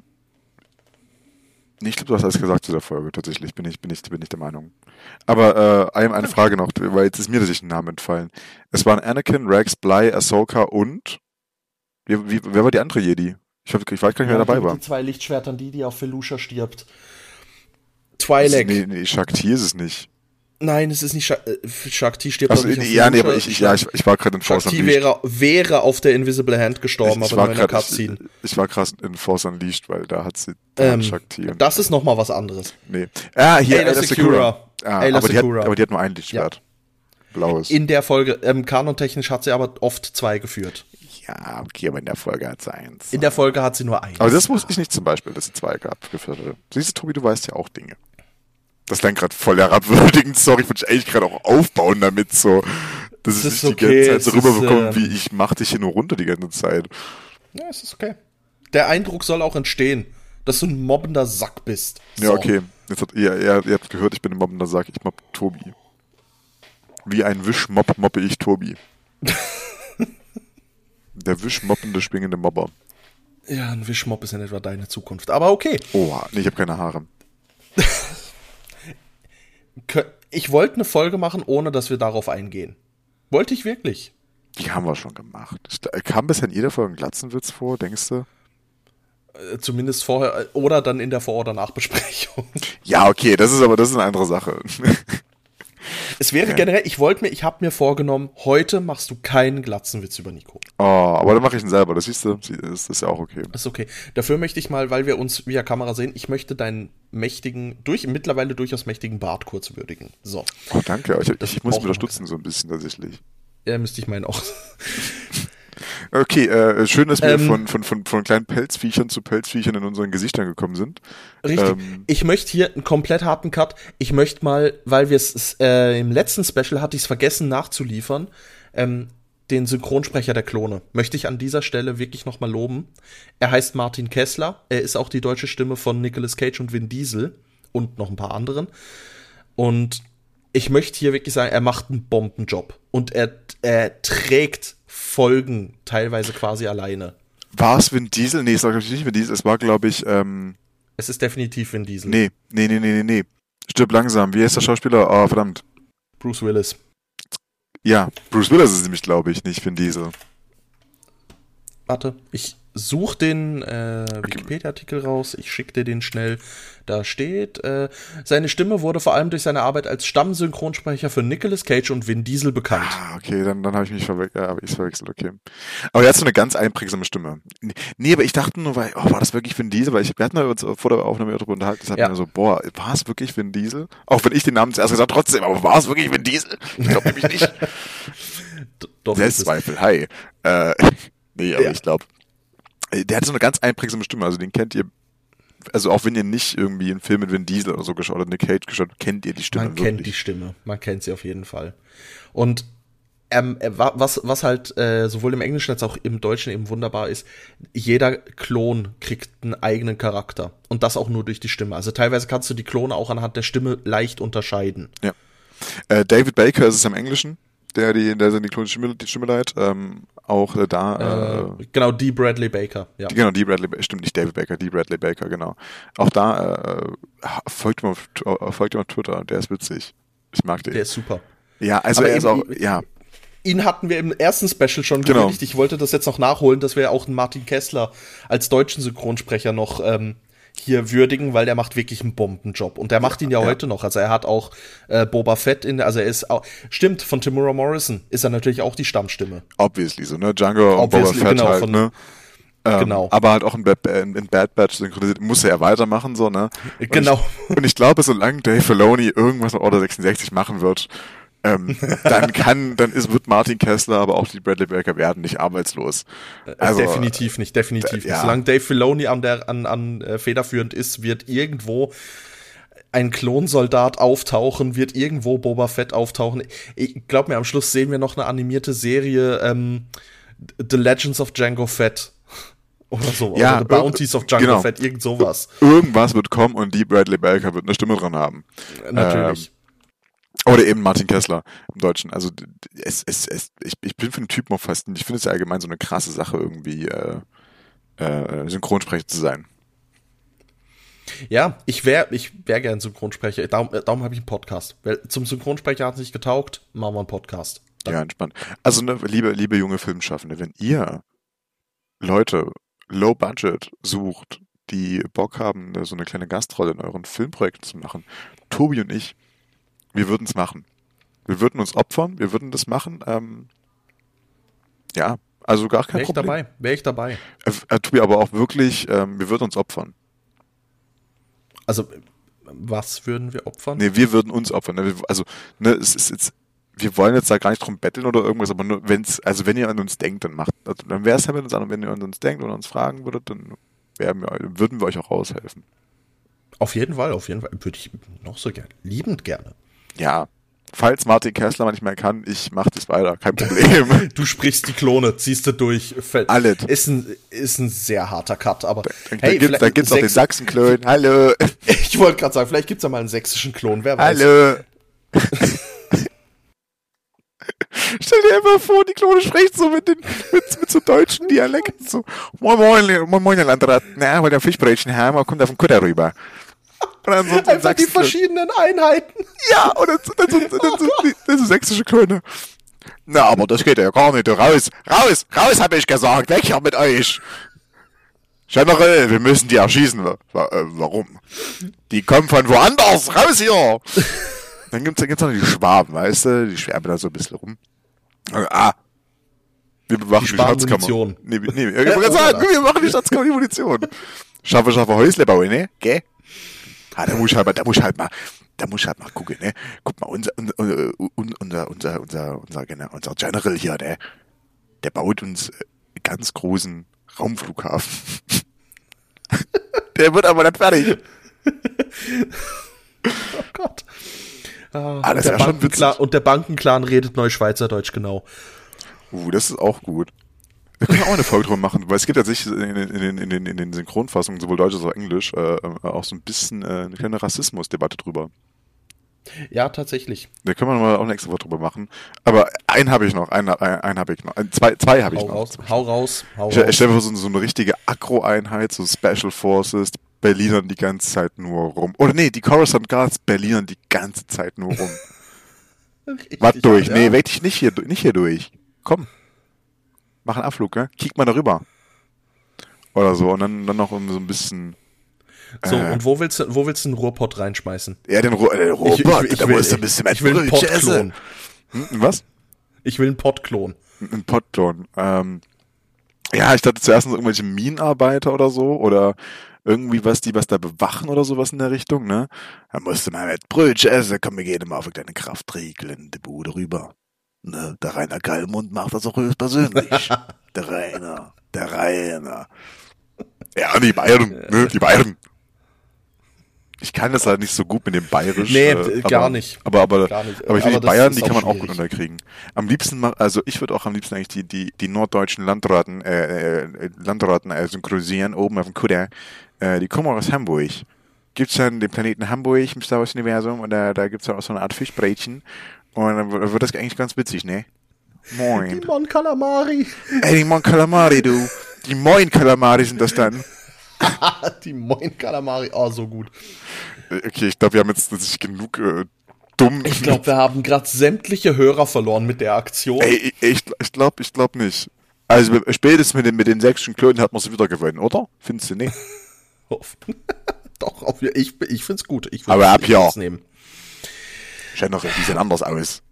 ich glaube, du hast alles gesagt zu der Folge, tatsächlich, bin ich, bin ich, bin ich der Meinung. Aber äh, eine, eine Frage noch, weil jetzt ist mir tatsächlich ein Name entfallen. Es waren Anakin, Rex, Bly, Ahsoka und wie, wie, wer war die andere Jedi? Ich, hab, ich weiß gar nicht, wer ja, dabei war. Die zwei Lichtschwertern, die, die auf Felusha stirbt. Twi'lek. Nee, nee, Shakti ist es nicht. Nein, es ist nicht Shak äh, Shakti stirbt also, nicht Ja, nee, aber ich, ich, ja, ich, ich war gerade in Force Shakti Unleashed. wäre, wäre auf der Invisible Hand gestorben, ich, aber nur in der Cutscene. Ich, ich, war krass in Force Unleashed, weil da hat sie da ähm, Shakti. Das ist noch mal was anderes. Nee. Ah, hier, Ayla Secura. Ah, aber, die hat, aber die hat nur ein Lichtschwert. Ja. Blaues. In der Folge, ähm, kanontechnisch hat sie aber oft zwei geführt. Ja, okay, aber in der Folge hat sie eins. In der Folge hat sie nur eins. Aber das wusste ich nicht zum Beispiel, dass sie zwei gehabt geführt hatte. Siehst du, Tobi, du weißt ja auch Dinge das gerade voll herabwürdigend. Sorry, ich wollte eigentlich gerade auch aufbauen damit so. Dass es nicht okay, die ganze Zeit so rüberbekommt, ähm, wie ich mach dich hier nur runter die ganze Zeit. Ja, es ist okay. Der Eindruck soll auch entstehen, dass du ein mobbender Sack bist. So. Ja, okay. Jetzt hat, ihr, ihr, ihr habt gehört, ich bin ein mobbender Sack. Ich mobb Tobi. Wie ein Wischmob mobbe ich Tobi. Der wischmoppende, schwingende Mobber. Ja, ein Wischmopp ist in etwa deine Zukunft. Aber okay. Oh, nee, ich habe keine Haare. ich wollte eine Folge machen, ohne dass wir darauf eingehen. Wollte ich wirklich. Die haben wir schon gemacht. Kam bisher in jeder Folge ein Glatzenwitz vor, denkst du? Äh, zumindest vorher äh, oder dann in der Vor- oder Nachbesprechung. Ja, okay, das ist aber das ist eine andere Sache. Es wäre ja. generell, ich wollte mir, ich habe mir vorgenommen, heute machst du keinen Glatzenwitz über Nico. Oh, aber dann mache ich ihn selber, das siehst du, das ist ja auch okay. Das ist okay. Dafür möchte ich mal, weil wir uns via Kamera sehen, ich möchte deinen mächtigen, durch, mittlerweile durchaus mächtigen Bart kurz würdigen. So. Oh, danke. Ich, ich, ich muss mich unterstützen so ein bisschen tatsächlich. Ja, müsste ich meinen auch. Okay, äh, schön, dass wir ähm, von, von, von, von kleinen Pelzviechern zu Pelzviechern in unseren Gesichtern gekommen sind. Richtig. Ähm, ich möchte hier einen komplett harten Cut. Ich möchte mal, weil wir es äh, im letzten Special hatte ich es vergessen nachzuliefern, ähm, den Synchronsprecher der Klone möchte ich an dieser Stelle wirklich noch mal loben. Er heißt Martin Kessler. Er ist auch die deutsche Stimme von Nicolas Cage und Vin Diesel und noch ein paar anderen. Und ich möchte hier wirklich sagen, er macht einen Bombenjob und er, er trägt Folgen teilweise quasi alleine. War es Vin Diesel? Nee, es war glaube ich nicht Vin Diesel, es war glaube ich ähm Es ist definitiv Vin Diesel. Nee, nee, nee, nee, nee, nee. Stirb langsam. Wie heißt der Schauspieler? Oh, verdammt. Bruce Willis. Ja, Bruce Willis ist nämlich, glaube ich, nicht Vin Diesel. Warte, ich such den äh, Wikipedia-Artikel raus, ich schicke dir den schnell. Da steht, äh, seine Stimme wurde vor allem durch seine Arbeit als Stammsynchronsprecher für Nicolas Cage und Vin Diesel bekannt. Ah, okay, dann, dann habe ich mich verwechselt, ja, hab verwechselt, okay. Aber er hat so eine ganz einprägsame Stimme. Nee, aber ich dachte nur, weil, oh, war das wirklich Vin Diesel? Weil ich, wir hatten uns vor der Aufnahme darüber unterhalten, das hat ja. mir so, boah, war es wirklich Vin Diesel? Auch wenn ich den Namen zuerst gesagt trotzdem, aber war es wirklich Vin Diesel? Ich glaube nämlich nicht. Doch, Selbstzweifel, hi. Äh, nee, aber ja. ich glaube, äh, der hat so eine ganz einprägsame Stimme, also den kennt ihr, also auch wenn ihr nicht irgendwie einen Film mit Vin Diesel oder so geschaut oder Nick Cage geschaut, kennt ihr die Stimme Man wirklich. kennt die Stimme, man kennt sie auf jeden Fall. Und ähm, äh, was, was halt äh, sowohl im Englischen als auch im Deutschen eben wunderbar ist, jeder Klon kriegt einen eigenen Charakter. Und das auch nur durch die Stimme. Also teilweise kannst du die Klone auch anhand der Stimme leicht unterscheiden. Ja. Äh, David Baker ist es im Englischen der die, der die klonische Stimme, leiht, ähm, auch äh, da. Äh, genau, die Bradley Baker, ja. Die, genau, die Bradley, stimmt nicht David Baker, die Bradley Baker, genau. Auch da äh, folgt ihm auf, folgt ihm auf Twitter, der ist witzig. Ich mag den. Der ist super. Ja, also Aber er ist auch, ja. Ihn hatten wir im ersten Special schon genau. Gewinnt. Ich wollte das jetzt noch nachholen, dass wir auch einen Martin Kessler als deutschen Synchronsprecher noch ähm, hier würdigen, weil der macht wirklich einen Bombenjob. Und der macht ihn ja, ja, heute noch. Also er hat auch äh, Boba Fett in, also er ist auch, stimmt, von Timura Morrison ist er natürlich auch die Stammstimme. Obviously, so, ne? Django und Boba Fett genau, halt, von, ne? Ähm, genau. Aber halt auch in Bad, in, in Bad Batch synchronisiert, muss er weitermachen, so, ne? Und genau. Ich, und ich glaube, solange Dave Filoni irgendwas mit Order 66 machen wird, ähm, dann kann, dann ist, wird Martin Kessler, aber auch die Bradley Baker werden nicht arbeitslos. Äh, also, definitiv nicht, definitiv nicht. Solange Dave Filoni an der, an, an äh, federführend ist, wird irgendwo ein Klonsoldat auftauchen, wird irgendwo Boba Fett auftauchen. Ich glaub mir, am Schluss sehen wir noch eine animierte Serie, ähm, The Legends of Django Fett. Oder so. Ja, oder The Bounties of Django genau. Fett, irgend sowas. Irgendwas wird kommen und die Bradley Baker wird eine Stimme dran haben. Natürlich. Ähm, oder eben Martin Kessler im Deutschen. Also es, es, es, ich, ich bin für den Typen auch fast, ich finde es ja allgemein so eine krasse Sache, irgendwie äh, äh, Synchronsprecher zu sein. Ja, ich wäre ich wär gern Synchronsprecher. Darum, darum habe ich einen Podcast. Weil zum Synchronsprecher hat es nicht getaugt, machen wir einen Podcast. Dann. Ja, entspannt. Also, ne, liebe, liebe junge Filmschaffende, wenn ihr Leute low budget sucht, die Bock haben, so eine kleine Gastrolle in euren Filmprojekten zu machen, Tobi und ich, wir würden es machen. Wir würden uns opfern, wir würden das machen. Ähm, ja, also gar kein Wär Problem. Wäre ich dabei, wäre ich dabei. Äh, äh, Tobi, aber auch wirklich, ähm, wir würden uns opfern. Also, was würden wir opfern? Nee, wir würden uns opfern. Ne? Also, ne, es ist jetzt, wir wollen jetzt da gar nicht drum betteln oder irgendwas, aber nur, wenn's, also wenn ihr an uns denkt, dann macht, also dann wäre es ja mit uns an, und wenn ihr an uns denkt und uns fragen würdet, dann wir, würden wir euch auch raushelfen. Auf jeden Fall, auf jeden Fall. Würde ich noch so gerne, liebend gerne ja, falls Martin Kessler manchmal kann, ich mach das weiter, kein Problem. du sprichst die Klone, ziehst du durch. Alles. Ist ein, ist ein sehr harter Cut, aber da, hey, da, gibt, da gibt's auch den Sachsen-Klon. Hallo. Ich wollte gerade sagen, vielleicht gibt's ja mal einen sächsischen Klon, wer weiß. Hallo. Stell dir einfach vor, die Klone spricht so mit, den, mit, mit so deutschen Dialekten so. Moin, moin, moin, moin, Landrat. Na, weil der Fischbrötchen haben, kommt auf den Kutter rüber. Und dann so, einfach die verschiedenen Einheiten. Ja, und dann, dann, dann, dann, dann, so, dann so sächsische Klone. Na, aber das geht ja gar nicht. Raus, raus, raus, hab ich gesagt. Weg hier mit euch. Generell, wir müssen die erschießen. Warum? Die kommen von woanders. Raus hier. Dann gibt's, dann gibt's noch die Schwaben, weißt du? Die schwärmen da so ein bisschen rum. Ah. Wir machen die, die Schatzkammer. Nee, nee, ich wollte sagen, wir machen die Schatzkammer die Munition. Schaffe, schaffe Häusle bauen, ne? Gell? Ah, da muss halt mal, da muss halt mal, da muss halt mal gucken, ne? Guck mal, unser, unser, unser, unser, unser, unser, unser General hier, ne? Der baut uns ganz großen Raumflughafen. Der wird aber nicht fertig. oh Gott. Ah, ah das und, der schon witzig. und der Bankenclan redet Neuschweizerdeutsch, genau. Uh, das ist auch gut. Wir können auch eine Folge drüber machen, weil es gibt tatsächlich in, in, in, in, den, in den Synchronfassungen, sowohl Deutsch als auch Englisch, äh, äh, auch so ein bisschen äh, eine kleine Rassismusdebatte drüber. Ja, tatsächlich. Da können wir mal auch eine extra Woche drüber machen. Aber einen habe ich noch, einen, einen, einen habe ich noch. Zwei, zwei habe ich noch. Raus, hau raus, hau ich, raus. Ich stelle mir so, so eine richtige Akro-Einheit, so Special Forces, Berlinern die ganze Zeit nur rum. Oder nee, die Coruscant Guards Berlinern die ganze Zeit nur rum. Warte durch. Ja. Nee, weg dich nicht hier, nicht hier durch. Komm. Mach einen Abflug, ne? Kick mal darüber. Oder so. Und dann, dann noch so ein bisschen. So, äh, und wo willst du, wo willst du einen Ruhrpott reinschmeißen? Ja, den, Ruhr, den Ruhrpott. Ich, ich, ich, da musst du ein bisschen Ich will einen Pott-Klon. Hm, was? Ich will einen Pott-Klon. Ein Pott-Klon. Ähm, ja, ich dachte zuerst irgendwelche Minenarbeiter oder so. Oder irgendwie was, die was da bewachen oder sowas in der Richtung, ne? Da musst du mal mit Brötchen essen, komm, wir gehen mal auf deine Kraftregeln in die Bude rüber. Ne? Der Rainer Gallmund macht das auch höchstpersönlich. der Rainer, der Rainer. Ja, die Bayern, ne? Die Bayern. Ich kann das halt nicht so gut mit dem Bayerisch. Nee, äh, gar nicht. Aber, aber, gar nicht. aber ich finde, die Bayern, die kann man auch gut unterkriegen. Am liebsten, also ich würde auch am liebsten eigentlich die, die, die norddeutschen Landraten, äh, äh, Landraten äh, synchronisieren, oben auf dem Kutter. Äh, die kommen auch aus Hamburg. Gibt's dann den Planeten Hamburg im Star Wars Universum und da, da gibt's auch so eine Art Fischbrötchen. Und dann wird das eigentlich ganz witzig, ne? Moin. Die Mon Calamari. Ey, die Mon Calamari, du. Die Moin Calamari sind das dann. die Moin Kalamari, oh, so gut. Okay, ich glaube, wir haben jetzt nicht genug äh, dumm. Ich glaube, wir haben gerade sämtliche Hörer verloren mit der Aktion. Ey, ich, ich glaube ich glaub nicht. Also spätestens mit den, mit den sächsischen Klönen hat man sie wieder gewonnen, oder? Findest du nicht? Doch, ich, ich finde es gut. Ich Aber ab hier. Nehmen. Generell, die sehen anders aus.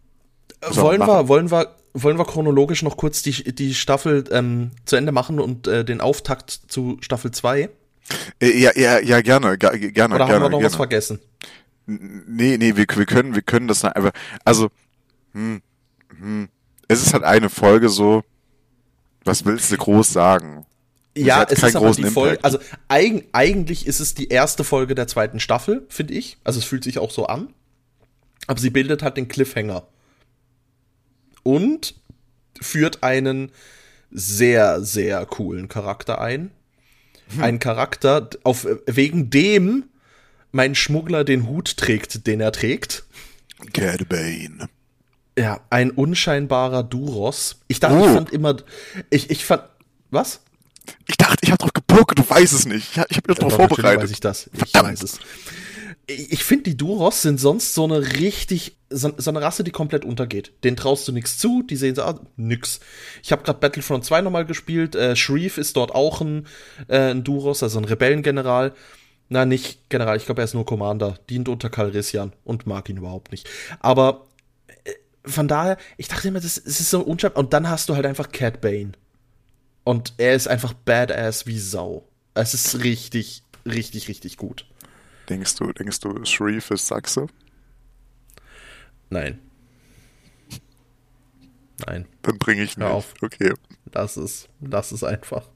wollen wir, wollen wir, wollen wir chronologisch noch kurz die, die Staffel ähm, zu Ende machen und äh, den Auftakt zu Staffel 2? Äh, ja, ja, ja, gerne, gerne, Oder gerne. haben wir noch gerne. was vergessen? Nee, nee, wir, wir können, wir können das einfach, also, hm, hm, es ist halt eine Folge so, was willst du groß sagen? Ja, es ist aber die Folge, also eig eigentlich ist es die erste Folge der zweiten Staffel, finde ich. Also es fühlt sich auch so an. Aber sie bildet halt den Cliffhanger. Und führt einen sehr, sehr coolen Charakter ein, hm. Ein Charakter, auf, wegen dem mein Schmuggler den Hut trägt, den er trägt. Cad Bane. Ja, ein unscheinbarer Duros. Ich dachte, oh. ich fand immer, ich, ich fand, was? Ich dachte, ich habe drauf gepokert, du weißt es nicht. Ich, ich habe drauf ja, vorbereitet. weiß ich das. Ich weiß es ich finde, die Duros sind sonst so eine richtig, so, so, eine Rasse, die komplett untergeht. Den traust du nichts zu, die sehen so, ah, nix. Ich habe gerade Battlefront 2 nochmal gespielt, äh, Shreve ist dort auch ein, äh, ein Duros, also ein Rebellengeneral. Na, nicht General, ich glaube, er ist nur Commander, dient unter Calrissian und mag ihn überhaupt nicht. Aber äh, von daher, ich dachte immer, das, das ist so unscharf. Und dann hast du halt einfach Cat Bane. Und er ist einfach badass wie Sau. Es ist richtig, richtig, richtig gut. Denkst du, denkst du, Shreve ist Sachse? Nein. Nein. Dann bringe ich nicht. Hör auf. Okay. Das ist, das ist einfach.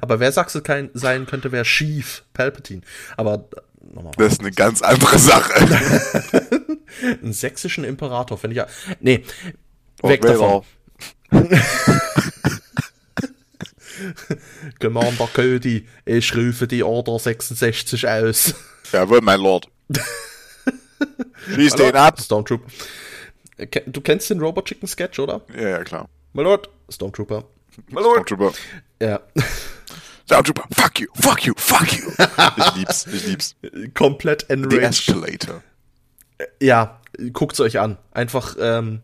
Aber wer Sachse kein, sein könnte, wäre Schief Palpatine. Aber nochmal. Das ist eine ganz andere Sache. Einen sächsischen Imperator finde ich ja. Nee, weg davon. Commander Cody, ich rufe die Order 66 aus. Jawohl, mein Lord. Schieß den ab. Stormtroop. Du kennst den Robot Chicken Sketch, oder? Ja, ja, klar. My Lord, Stormtrooper. My Lord. Stormtrooper. Ja. Stormtrooper, fuck you, fuck you, fuck you. Ich lieb's, ich lieb's. Komplett enraged. The Escalator. Ja, guckt's euch an. Einfach ähm,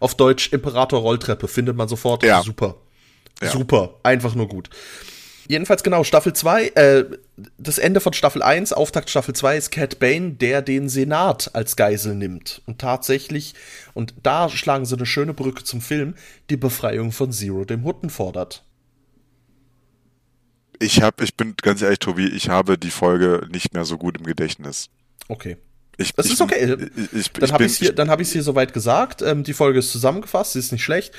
auf Deutsch Imperator Rolltreppe findet man sofort. Ja. Super. Ja. Super. Einfach nur gut. Jedenfalls genau, Staffel 2, äh, das Ende von Staffel 1, Auftakt Staffel 2 ist Cat Bane, der den Senat als Geisel nimmt. Und tatsächlich, und da schlagen sie eine schöne Brücke zum Film, die Befreiung von Zero, dem Hutten, fordert. Ich hab, ich bin ganz ehrlich, Tobi, ich habe die Folge nicht mehr so gut im Gedächtnis. Okay. Ich, Das ich, ist okay. Ich, Dann habe ich hier, dann habe ich hier soweit gesagt. Ähm, die Folge ist zusammengefasst, sie ist nicht schlecht.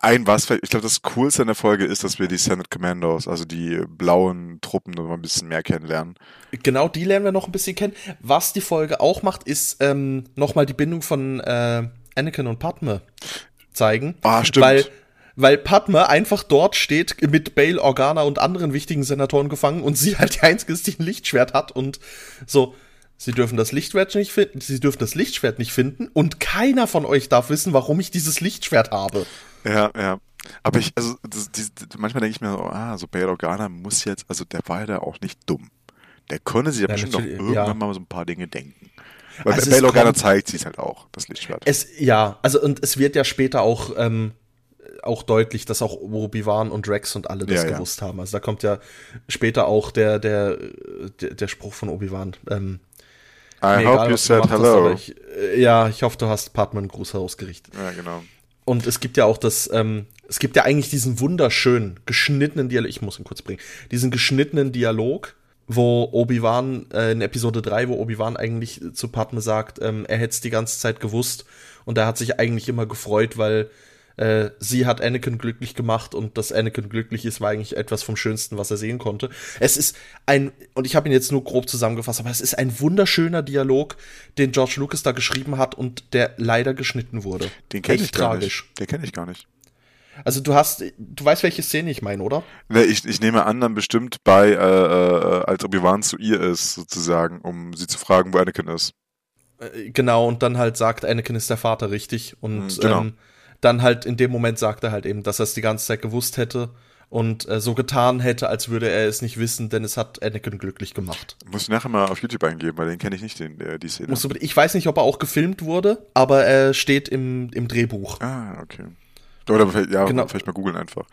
Ein was, ich glaube, das Coolste an der Folge ist, dass wir die Senate Commandos, also die blauen Truppen, noch mal ein bisschen mehr kennenlernen. Genau, die lernen wir noch ein bisschen kennen. Was die Folge auch macht, ist ähm, nochmal die Bindung von äh, Anakin und Padme zeigen. Ah, stimmt. Weil, weil Padme einfach dort steht mit Bail Organa und anderen wichtigen Senatoren gefangen und sie halt die einzige ist, die ein Lichtschwert hat und so. Sie dürfen das Lichtschwert nicht finden, sie dürfen das Lichtschwert nicht finden und keiner von euch darf wissen, warum ich dieses Lichtschwert habe. Ja, ja. Aber ich, also, das, die, manchmal denke ich mir so, ah, so Bail Organa muss jetzt, also der war ja auch nicht dumm. Der konnte sich ja, Ja, bestimmt noch irgendwann ja. mal so ein paar Dinge denken. Weil Also Bail Organa kommt- zeigt sie es halt auch, das Lichtschwert. Es, ja, also und es wird ja später auch, ähm, auch deutlich, dass auch Obi-Wan und Rex und alle das ja. gewusst haben. Also da kommt ja später auch der, der, der, der Spruch von Obi-Wan. Ähm, I mir hope egal, you said hast, hello. aber ich, äh, ja, ich hoffe, du hast Padme einen Gruß ausgerichtet. ja, genau. Und es gibt ja auch das, ähm, es gibt ja eigentlich diesen wunderschönen, geschnittenen Dialog, ich muss ihn kurz bringen, diesen geschnittenen Dialog, wo Obi-Wan, äh, in Episode 3, wo Obi-Wan eigentlich zu Padme sagt, ähm, er hätte es die ganze Zeit gewusst und er hat sich eigentlich immer gefreut, weil äh, sie hat Anakin glücklich gemacht und dass Anakin glücklich ist, war eigentlich etwas vom Schönsten, was er sehen konnte. Es ist ein, und ich habe ihn jetzt nur grob zusammengefasst, aber es ist ein wunderschöner Dialog, den George Lucas da geschrieben hat und der leider geschnitten wurde. Den kenne ich gar tragisch. nicht. Den kenne ich gar nicht. Also du hast, du weißt, welche Szene ich meine, oder? Ne, ich, ich nehme an, dann bestimmt bei, äh, äh, als Obi-Wan zu ihr ist, sozusagen, um sie zu fragen, wo Anakin ist. Äh, Genau, und dann halt sagt, Anakin ist der Vater, richtig? Und genau. ähm, dann halt in dem Moment sagt er halt eben, dass er es die ganze Zeit gewusst hätte und äh, so getan hätte, als würde er es nicht wissen, denn es hat Anakin glücklich gemacht. Muss ich nachher mal auf YouTube eingeben, weil den kenne ich nicht, den, äh, die Szene. Du, ich weiß nicht, ob er auch gefilmt wurde, aber er steht im, im Drehbuch. ah, okay. Oder vielleicht, ja, Genau. vielleicht mal googeln einfach.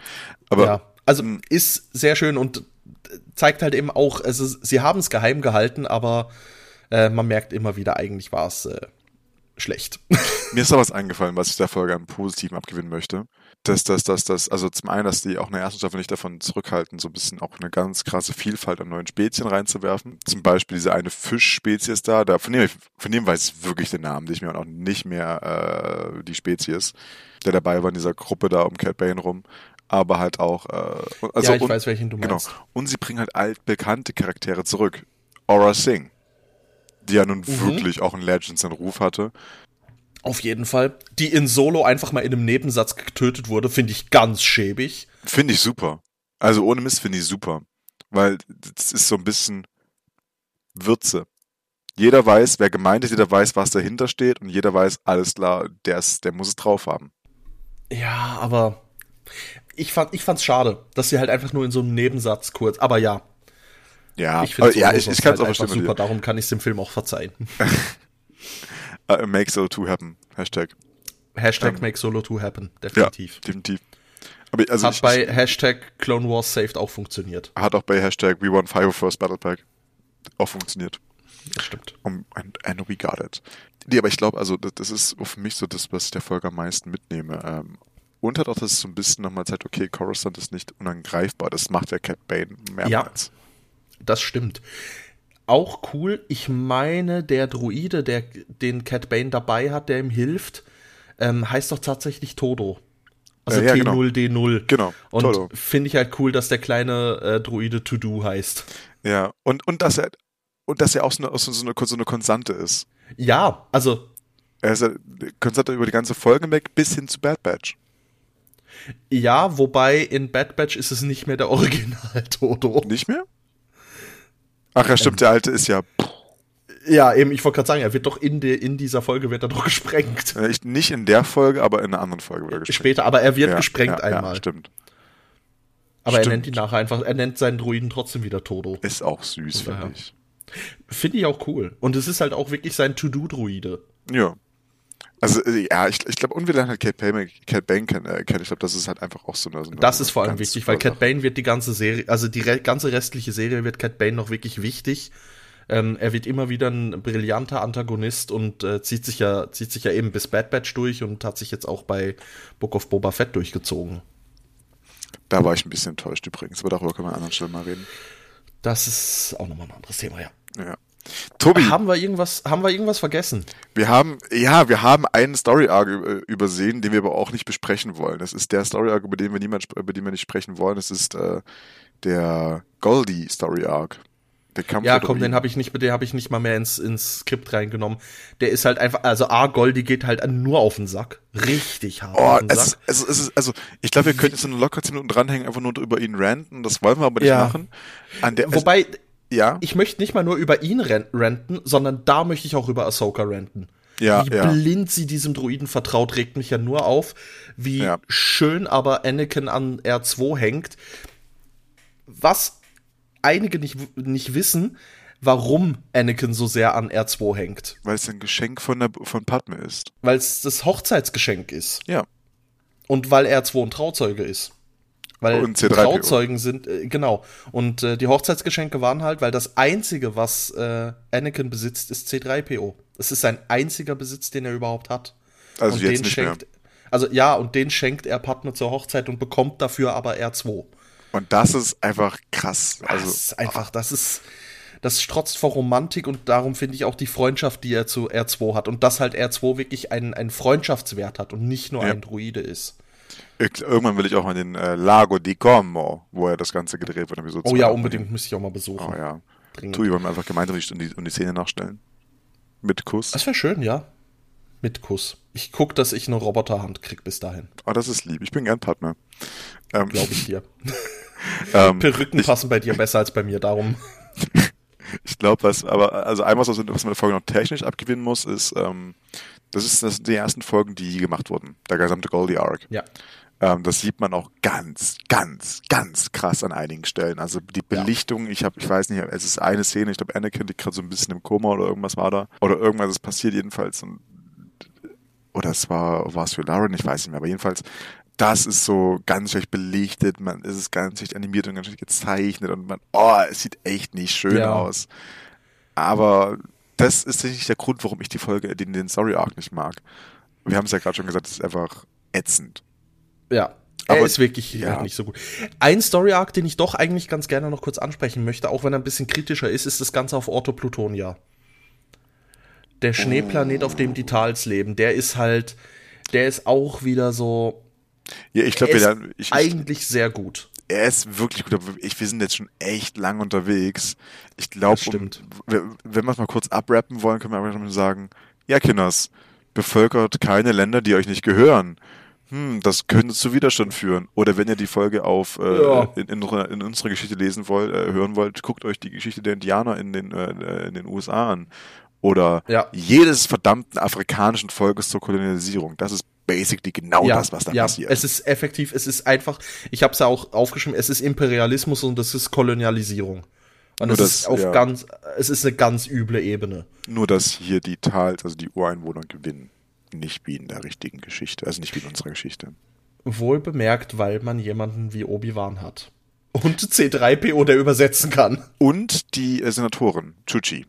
Aber ja, also mh. ist sehr schön und zeigt halt eben auch, also sie haben es geheim gehalten, aber äh, man merkt immer wieder, eigentlich war es äh, schlecht. Mir ist da was eingefallen, was ich der Folge an Positiven abgewinnen möchte. Dass, dass, dass, dass, also zum einen, dass die auch in der ersten Staffel nicht davon zurückhalten, so ein bisschen auch eine ganz krasse Vielfalt an neuen Spezien reinzuwerfen. Zum Beispiel diese eine Fischspezies da, da von dem, von dem weiß ich wirklich den Namen nicht mehr und auch nicht mehr äh, die Spezies, der dabei war in dieser Gruppe da um Cat Bane rum. Aber halt auch, äh, also ja, ich und, weiß, welchen du Genau. meinst. Und sie bringen halt altbekannte Charaktere zurück. Aura Singh, die ja nun Mhm. wirklich auch in Legends einen Ruf hatte. Auf jeden Fall. Die in Solo einfach mal in einem Nebensatz getötet wurde, finde ich ganz schäbig. Finde ich super. Also ohne Mist finde ich super. Weil das ist so ein bisschen Würze. Jeder weiß, wer gemeint ist, jeder weiß, was dahinter steht und jeder weiß, alles klar, der, ist, der muss es drauf haben. Ja, aber ich fand ich fand's schade, dass sie halt einfach nur in so einem Nebensatz kurz, aber ja, Ja, ich finde ja, ich, ich kann es auch einfach verstehen. super, darum kann ich dem Film auch verzeihen. Uh, make so to happen. Hashtag. Hashtag Ähm, make Solo 2 happen, Ja, definitiv. definitiv. Aber also Hat ich, bei Hashtag Clone Wars Saved auch funktioniert. hat auch bei Hashtag We Won Five First Battle Pack auch funktioniert. Das stimmt. Um, and, and we got it. Nee, aber ich glaube, also das, das ist für mich so das, was ich der Folge am meisten mitnehme. Ähm, und hat auch das so ein bisschen nochmal zeigt, okay, Coruscant ist nicht unangreifbar. Das macht ja Cat Bane mehrmals. Das stimmt. Auch cool, ich meine, der Druide, der den Cat Bane dabei hat, der ihm hilft, ähm, heißt doch tatsächlich Todo. Also Äh, ja, genau. T0D0. Genau, Und finde ich halt cool, dass der kleine äh, Druide To Do heißt. Ja, und, und dass er und dass er auch so eine, so eine, so eine Konstante ist. Ja, also Er ist ja Konstante über die ganze Folge weg bis hin zu Bad Batch. ja, wobei in Bad Batch ist es nicht mehr der Original Todo. Nicht mehr? Ach ja, stimmt, der alte ist ja. Ja, eben, ich wollte gerade sagen, er wird doch in, de, in dieser Folge wird er doch gesprengt. Äh, ich, nicht in der Folge, aber in einer anderen Folge wird er gesprengt. Später, aber er wird ja, gesprengt ja, einmal. Ja, stimmt. Aber Stimmt. er nennt ihn nachher einfach, er nennt seinen Druiden trotzdem wieder Todo. Ist auch süß, finde ich. Finde ich auch cool. Und es ist halt auch wirklich sein To-Do-Druide. Ja. Also, äh, ja, ich, ich glaube, lernen halt Cat Bane, Cat Bane kennen. Äh, kennen. ich glaube, das ist halt einfach auch so eine. So eine Das ist vor allem wichtig, weil Cat Bane wird die ganze Serie, also die ganze restliche Serie wird Cat Bane noch wirklich wichtig. Ähm, er wird immer wieder ein brillanter Antagonist und äh, zieht sich ja zieht sich ja eben bis Bad Batch durch und hat sich jetzt auch bei Book of Boba Fett durchgezogen. Da war ich ein bisschen enttäuscht übrigens, aber darüber können wir an anderen Stelle mal reden. Das ist auch nochmal ein anderes Thema, ja. Ja. Tobi, Haben wir irgendwas, haben wir irgendwas vergessen? wir haben, ja, wir haben einen Story Arc übersehen, den wir aber auch nicht besprechen wollen. Das ist der Story Arc, über den wir niemand, über den wir nicht sprechen wollen. Das ist äh, der Goldie Story Arc. Der Kampf Ja, komm, den habe ich nicht, den habe ich nicht mal mehr ins, ins Skript reingenommen. Der ist halt einfach, also A, Goldie geht halt nur auf den Sack. Richtig hart Oh, auf den es Sack. ist, es, ist, also ich glaube, wir könnten jetzt so locker 10 Minuten dranhängen, einfach nur über ihn ranten. Das wollen wir aber nicht Ja. machen. Der, Wobei, ja, ich möchte nicht mal nur über ihn ren- ranten, sondern da möchte ich auch über Ahsoka ranten. Ja, wie ja. blind sie diesem Druiden vertraut, regt mich ja nur auf, wie Ja. schön aber Anakin an R2 hängt. Was einige nicht, nicht wissen, warum Anakin so sehr an R2 hängt. weil es ein Geschenk von, der, von Padme ist. Weil es das Hochzeitsgeschenk ist. Ja. Und weil R2 ein Trauzeuge ist. Weil Und C3PO. Trauzeugen sind, äh, genau. Und äh, die Hochzeitsgeschenke waren halt, weil das Einzige, was äh, Anakin besitzt, ist C3PO. Das ist sein einziger Besitz, den er überhaupt hat. Also und jetzt den nicht schenkt, Also ja, und den schenkt er Padme zur Hochzeit und bekommt dafür aber R2. Und das ist einfach krass. Also, das ist einfach, das ist, das strotzt vor Romantik und darum finde ich auch die Freundschaft, die er zu R2 hat. Und dass halt R2 wirklich einen, einen Freundschaftswert hat und nicht nur Ja. ein Druide ist. Ich, irgendwann will ich auch mal den äh, Lago di Como, wo er das Ganze gedreht wird. Episode Oh ja, unbedingt, müsste ich auch mal besuchen. Oh ja. Dringend. Wollen wir einfach gemeinsam die, die, und die Szene nachstellen. Mit Kuss. Das wäre schön, ja. Mit Kuss. Ich guck, dass ich eine Roboterhand krieg bis dahin. Oh, das ist lieb. Ich bin gern Partner. Ähm, Glaube ich dir. ähm, Perücken passen bei dir besser als bei mir, darum. Ich glaube, was, aber, also einmal, was, was man in der Folge noch technisch abgewinnen muss, ist, ähm, das ist das sind die ersten Folgen, die je gemacht wurden. Der gesamte Goldie Arc. Ja. Ähm, das sieht man auch ganz, ganz, ganz krass an einigen Stellen. Also die Ja. Belichtung, ich habe, ich weiß nicht, es ist eine Szene, ich glaube, Anakin liegt gerade so ein bisschen im Koma oder irgendwas war da. Oder irgendwas ist passiert jedenfalls. Und, oder es war, war es für Lauren, ich weiß nicht mehr, aber jedenfalls, das ist so ganz schlecht belichtet, man, es ist ganz schlecht animiert und ganz schlecht gezeichnet und man, oh, es sieht echt nicht schön Ja. aus. Aber das ist nicht der Grund, warum ich die Folge, den, den Story Arc nicht mag. Wir haben es ja gerade schon gesagt, es ist einfach ätzend. Ja. Er Aber- ist wirklich ja. halt nicht so gut. Ein Story Arc, den ich doch eigentlich ganz gerne noch kurz ansprechen möchte, auch wenn er ein bisschen kritischer ist, ist das Ganze auf Orto Plutonia. Der Schneeplanet, auf dem die Tals leben, der ist halt, der ist auch wieder so, Ja, ich glaube, wir lernen, ich, eigentlich sehr gut. Er ist wirklich gut, aber ich, wir sind jetzt schon echt lang unterwegs. Ich glaube, um, wenn wir es mal kurz abrappen wollen, können wir einfach mal sagen, ja, Kinders, bevölkert keine Länder, die euch nicht gehören. Hm, das könnte zu Widerstand führen. Oder wenn ihr die Folge auf äh, Ja. in, in, unserer- in unserer Geschichte lesen wollt, äh, hören wollt, guckt euch die Geschichte der Indianer in den, äh, in den USA an. Oder Ja. jedes verdammten afrikanischen Volkes zur Kolonialisierung. Das ist basically genau das, was da ja, passiert. Es ist effektiv, es ist einfach, ich habe es ja auch aufgeschrieben, es ist Imperialismus und es ist Kolonialisierung. Und Nur es das- ist auf ja. ganz, es ist eine ganz üble Ebene. Nur, dass hier die Tals, also die Ureinwohner gewinnen. Nicht wie in der richtigen Geschichte, also nicht wie in unserer Geschichte. Wohl bemerkt, weil man jemanden wie Obi-Wan hat. Und C3PO, der übersetzen kann. Und die äh, Senatorin, Chuchi.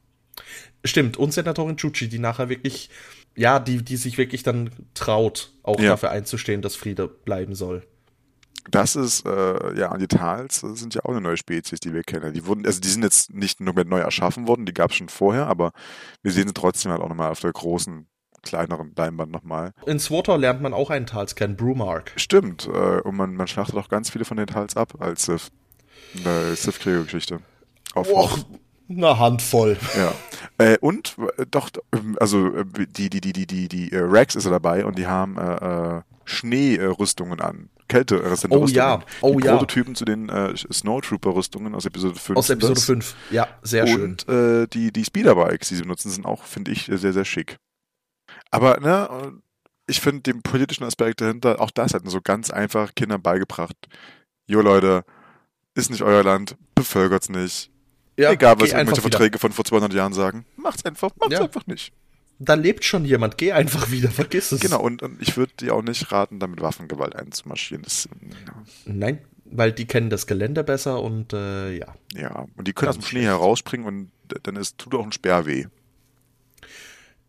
Stimmt, und Senatorin Chuchi, die nachher wirklich, ja, die, die sich wirklich dann traut, auch Ja. dafür einzustehen, dass Friede bleiben soll. Das ist, äh, ja, die Tals sind ja auch eine neue Spezies, die wir kennen. Die wurden, also die sind jetzt nicht nur neu erschaffen worden, die gab es schon vorher, aber wir sehen sie trotzdem halt auch nochmal auf der großen, kleineren Leinwand nochmal. In SWTOR lernt man auch einen Tals kennen, Brewmark. Stimmt, äh, und man, man schlachtet auch ganz viele von den Tals ab als Sith. In der Sith-Kriegergeschichte. Auf Och, eine Handvoll. Ja. Äh, und äh, doch, ähm, also äh, die, die, die, die, die, die äh, Rex ist ja dabei und die haben äh, Schneerüstungen an. kälteresistente Oh ja, Rüstungen. oh die ja. Prototypen zu den äh, Snowtrooper-Rüstungen aus Episode 5. Aus Episode das. 5. Ja, sehr schön. Und äh, die, die Speederbikes, die sie benutzen, sind auch, finde ich, sehr, sehr schick. Aber, ne, ich finde den politischen Aspekt dahinter, auch das hat so ganz einfach Kindern beigebracht. Jo, Leute, ist nicht euer Land, bevölkert's nicht. Ja, Egal, was irgendwelche wieder. Verträge von vor 200 Jahren sagen. Macht's einfach, macht's Ja. einfach nicht. Da lebt schon jemand, geh einfach wieder, vergiss es. Genau, und, und ich würde dir auch nicht raten, da mit Waffengewalt einzumarschieren. Das, Nein, weil die kennen das Gelände besser und äh, ja. ja, und die können aus Ganz dem Schnee herausspringen und dann ist, tut auch ein Speer weh.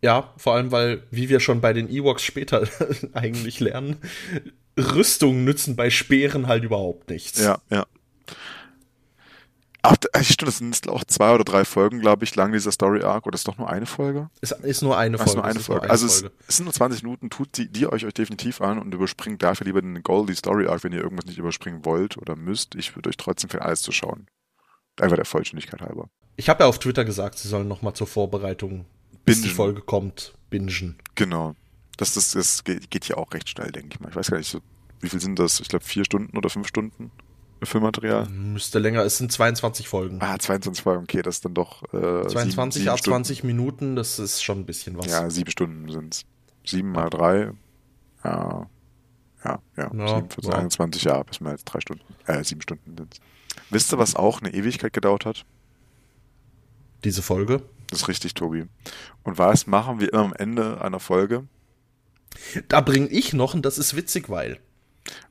Ja, vor allem, weil, wie wir schon bei den Ewoks später eigentlich lernen, Rüstungen nützen bei Speeren halt überhaupt nichts. Ja, ja. Ach, da- stimmt, das sind auch zwei oder drei Folgen, glaube ich, lang dieser Story Arc. Oder ist doch nur eine Folge? Es ist nur eine Ach, Folge. ist nur eine es ist Folge. also es, es sind nur 20 Minuten, tut die, die euch, euch definitiv an und überspringt dafür lieber den Goldie Story Arc, wenn ihr irgendwas nicht überspringen wollt oder müsst. Ich würde euch trotzdem empfehlen, alles zu schauen. Einfach der Vollständigkeit halber. Ich habe ja auf Twitter gesagt, sie sollen noch mal zur Vorbereitung, bis die. Folge kommt, bingen. Genau. Das, das, das geht geht ja auch recht schnell, denke ich mal. Ich weiß gar nicht, so, wie viel sind das? Ich glaube, vier Stunden oder fünf Stunden Filmmaterial. Müsste länger, es sind 22 Folgen. Ah, 22 Folgen, okay, das ist dann doch äh, 22 sieben, à sieben 20 Minuten, das ist schon ein bisschen was. Ja, sieben Stunden sind's. Sieben mal drei. Ja. Ja, ja. Ja, sieben, 14, ja. 21, ja, bis mal jetzt drei Stunden. Äh, sieben Stunden sind's. Wisst ihr, was auch eine Ewigkeit gedauert hat? Diese Folge. Das ist richtig, Tobi. Und was machen wir immer am Ende einer Folge? Da bringe ich noch, und das ist witzig, weil.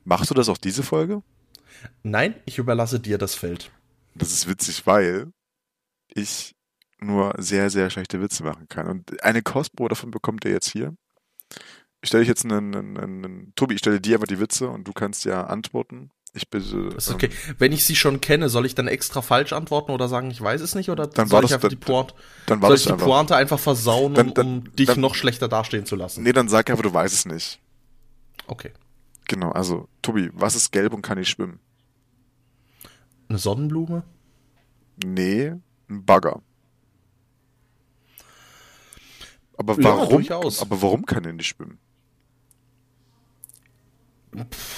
Machst du das auch diese Folge? Nein, ich überlasse dir das Feld. Das ist witzig, weil ich nur sehr, sehr schlechte Witze machen kann. Und eine Kostprobe davon bekommt ihr jetzt hier. Ich stelle dich jetzt einen, einen, einen Tobi, ich stelle dir einfach die Witze und du kannst ja antworten. Ich bitte. Das ist okay. Wenn ich sie schon kenne, soll ich dann extra falsch antworten oder sagen, ich weiß es nicht? Oder Dann soll war ich das- einfach die dann- Pointe, dann war soll das ich die einfach. Pointe einfach versauen, Dann- um, dann- um dich noch schlechter dastehen zu lassen? Nee, dann sag einfach, du weißt es nicht. Okay. Genau, also, Tobi, was ist gelb und kann nicht schwimmen? Eine Sonnenblume? Nee, ein Bagger. Aber Ja, warum? durchaus. aber warum kann er nicht schwimmen?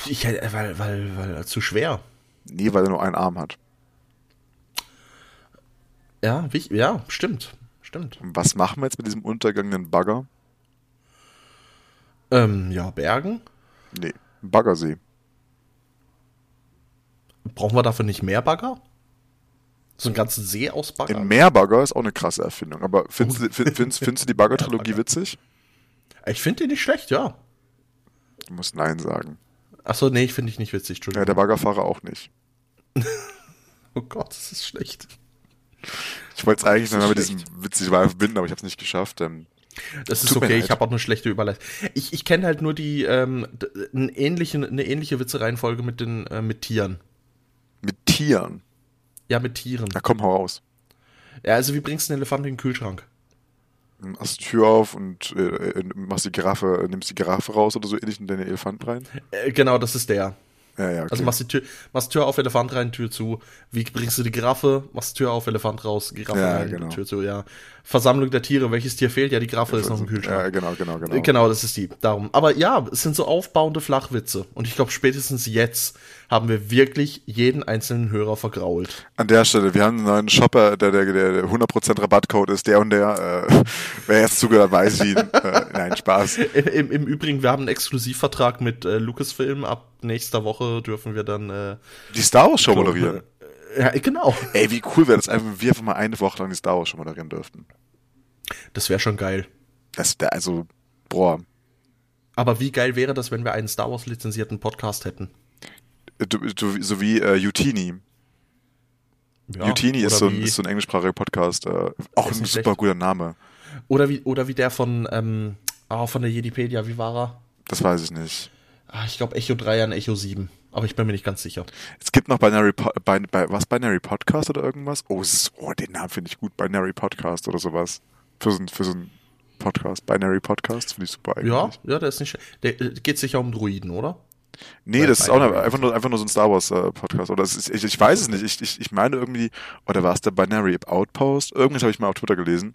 Ich, weil, weil, weil, zu schwer. Nee, weil er nur einen Arm hat. Ja, wich, ja, stimmt. Stimmt. Und was machen wir jetzt mit diesem untergegangenen Bagger? Ähm, ja, Bergen. Nee, Baggersee. Brauchen wir dafür nicht mehr Bagger? So einen ganzen See aus Bagger? Ein Meerbagger ist auch eine krasse Erfindung. Aber findest, Oh. find, findest, findest du die Bagger-Trilogie witzig? Ich finde die nicht schlecht, ja. Du musst Nein sagen. Achso, nee, ich finde ich nicht witzig, Entschuldigung. Ja, der Baggerfahrer auch nicht. oh Gott, das ist schlecht. Ich wollte es eigentlich noch mit diesem witzig war verbinden, aber ich habe es nicht geschafft. Ähm, Das ist okay, ich habe auch eine schlechte Überleitung. Ich, ich kenne halt nur die ähm, eine ähnliche, eine ähnliche Witzereihenfolge mit den äh, mit Tieren. Mit Tieren. Ja, mit Tieren. Na komm, hau raus. Ja, also wie bringst du einen Elefanten in den Kühlschrank? Machst die Tür auf und äh, äh, machst die Giraffe, nimmst die Giraffe raus oder so ähnlich in deine Elefant rein. Äh, genau, das ist der. Ja, ja, okay. Also machst die Tür, machst Tür auf, Elefant rein, Tür zu. Wie bringst du die Giraffe? Machst Tür auf, Elefant raus, Giraffe Ja, rein, genau. Tür zu, ja. Versammlung der Tiere, welches Tier fehlt? Ja, die Giraffe ist noch im Ja, Kühlschrank. genau, genau, genau. Genau, das ist die. Darum. Aber ja, es sind so aufbauende Flachwitze. Und ich glaube, spätestens jetzt haben wir wirklich jeden einzelnen Hörer vergrault. An der Stelle, wir haben einen neuen Shopper, der der, der der 100% Rabattcode ist, der und der. Äh, wer jetzt zugehört, weiß ihn. Äh, nein, Spaß. Im, Im Übrigen, wir haben einen Exklusivvertrag mit äh, Lucasfilm. Ab nächster Woche dürfen wir dann. Äh, Die Star Wars Show moderieren. Ja, genau. Ey, wie cool wäre das wenn wir einfach mal eine Woche lang die Star Wars Show moderieren dürften. Das wäre schon geil. Das wäre also, boah, Aber wie geil wäre das, wenn wir einen Star Wars lizenzierten Podcast hätten? Du, du, so wie äh, Utini. Ja, Utini ist so, ein, ist so ein englischsprachiger Podcast. Äh, auch ein super schlecht. guter Name. Oder wie, oder wie der von, ähm, ah, von der Jedipedia, wie war er? Das weiß ich nicht. Ah, ich glaube Echo 3 an Echo 7. Aber ich bin mir nicht ganz sicher. Es gibt noch Binary, po bei, bei, was, Binary Podcast oder irgendwas? Oh, oh den Namen finde ich gut. Binary Podcast oder sowas. Für so, für so einen Podcast. Binary Podcast finde ich super eigentlich. Ja, ja, der ist nicht. Der äh, geht sicher um Druiden, oder? Nee, Bei das ist auch eine, einfach nur, einfach nur so ein Star Wars äh, Podcast. Oder ist, ich, ich weiß es nicht. Ich, ich, ich meine irgendwie, oder war es der Binary Outpost? Irgendwas habe ich mal auf Twitter gelesen.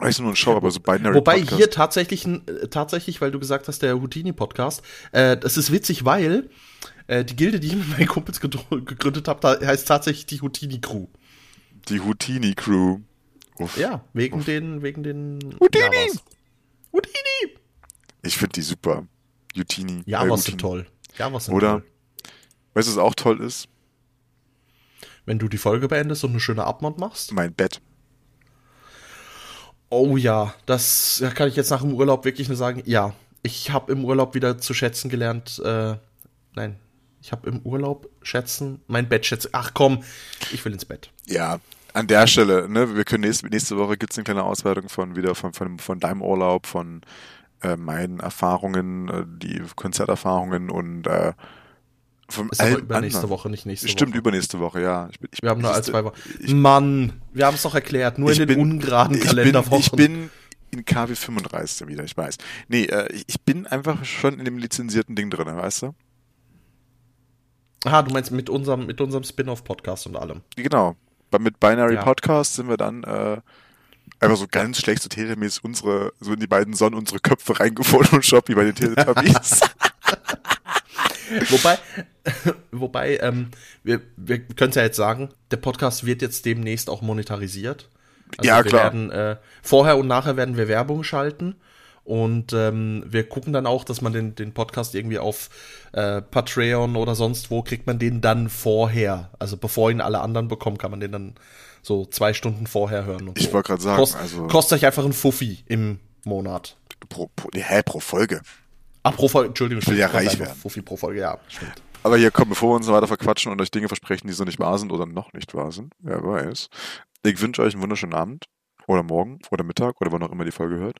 Du, nur ein Show, aber so Binary Wobei Podcast. hier tatsächlich, äh, tatsächlich, weil du gesagt hast, der Houdini-Podcast, äh, das ist witzig, weil äh, die Gilde, die ich mit meinen Kumpels gegründet habe, heißt tatsächlich die Houdini-Crew. Die Houdini-Crew. Uff. Ja, wegen den, wegen den Houdini! Javas. Houdini! Ich finde die super. Houdini. äh, Javas Houdini. sind toll. Javas sind Oder? toll. Weißt du, was auch toll ist? Wenn du die Folge beendest und eine schöne Abmod machst. Mein Bett. Oh ja, das da kann ich jetzt nach dem Urlaub wirklich nur sagen. Ja, ich habe im Urlaub wieder zu schätzen gelernt. Äh, nein, ich habe im Urlaub schätzen, mein Bett schätzen. Ach komm, ich will ins Bett. Ja, an der Stelle, ne, wir können nächste, nächste Woche gibt's eine kleine Auswertung von wieder von, von, von deinem Urlaub, von äh, meinen Erfahrungen, äh, die Konzerterfahrungen und äh, von Ist aber übernächste anderen. Woche, nicht nächste Stimmt, Woche. übernächste Woche, ja. Ich, bin- ich, Wir haben nur als zwei Wochen. Mann, wir haben es doch erklärt, nur in den bin- ungeraden ich bin, Kalenderwochen. ich bin in KW 35 wieder, ich weiß. Nee, äh, ich- bin einfach schon in dem lizenzierten Ding drin, weißt du? Ah, du meinst mit unserem, mit unserem Spin-off-Podcast und allem. Genau. Mit Binary Ja. Podcast sind wir dann äh, einfach so ganz schlecht so telemäßig unsere, so in die beiden Sonnen unsere Köpfe reingefotoshoppt wie bei den Teletubbies. Wobei, wobei, ähm, wir, wir können es ja jetzt sagen, der Podcast wird jetzt demnächst auch monetarisiert. Also Ja, wir klar. Werden, äh, vorher und nachher werden wir Werbung schalten. Und ähm, wir gucken dann auch, dass man den, den Podcast irgendwie auf äh, Patreon oder sonst wo kriegt man den dann vorher. Also bevor ihn alle anderen bekommen, kann man den dann so zwei Stunden vorher hören. Und Ich so. wollte gerade sagen, Kost, also- kostet euch einfach ein Fuffi im Monat. pro, pro, hä, pro Folge. Ah, pro Folge, Entschuldigung. will ja reich werden. Fuffi pro Folge, ja, stimmt. Aber hier kommen, bevor wir uns weiter verquatschen und euch Dinge versprechen, die so nicht wahr sind oder noch nicht wahr sind, wer weiß. Ich wünsche euch einen wunderschönen Abend oder morgen oder Mittag oder wann auch immer die Folge hört.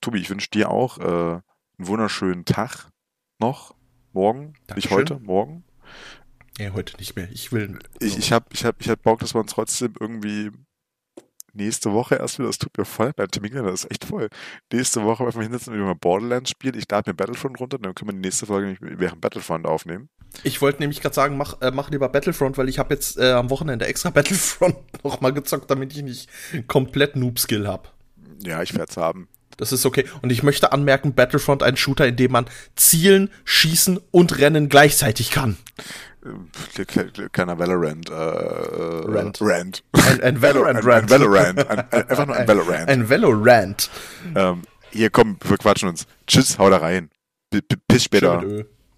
Tobi, ich wünsche dir auch äh, einen wunderschönen Tag noch. Morgen, nicht Dankeschön. heute, morgen. Ja, heute nicht mehr. Ich will. Ich, ich hab, ich hab, ich hab Bock, dass wir uns trotzdem irgendwie nächste Woche erst wieder, das tut mir voll, mein Terminkalender ist echt voll. Nächste Woche einfach hinsetzen und wieder mal Borderlands spielen. Ich lade mir Battlefront runter, dann können wir die nächste Folge während Battlefront aufnehmen. Ich wollte nämlich gerade sagen, mach, äh, mach lieber Battlefront, weil ich habe jetzt äh, am Wochenende extra Battlefront noch mal gezockt, damit ich nicht komplett Noob-Skill habe. Ja, ich werde es haben. Das ist okay. Und ich möchte anmerken, Battlefront ein Shooter, in dem man zielen, schießen und rennen gleichzeitig kann. Äh, Kleiner Valorant. Äh, Rant. Rant. Ein, ein Valorant Ein, Rant. ein Valorant. Ein, ein, einfach nur ein Valorant. Ein Valorant. ähm, hier, komm, wir quatschen uns. Tschüss, hau da rein. B Bis später. Schön mit Ö.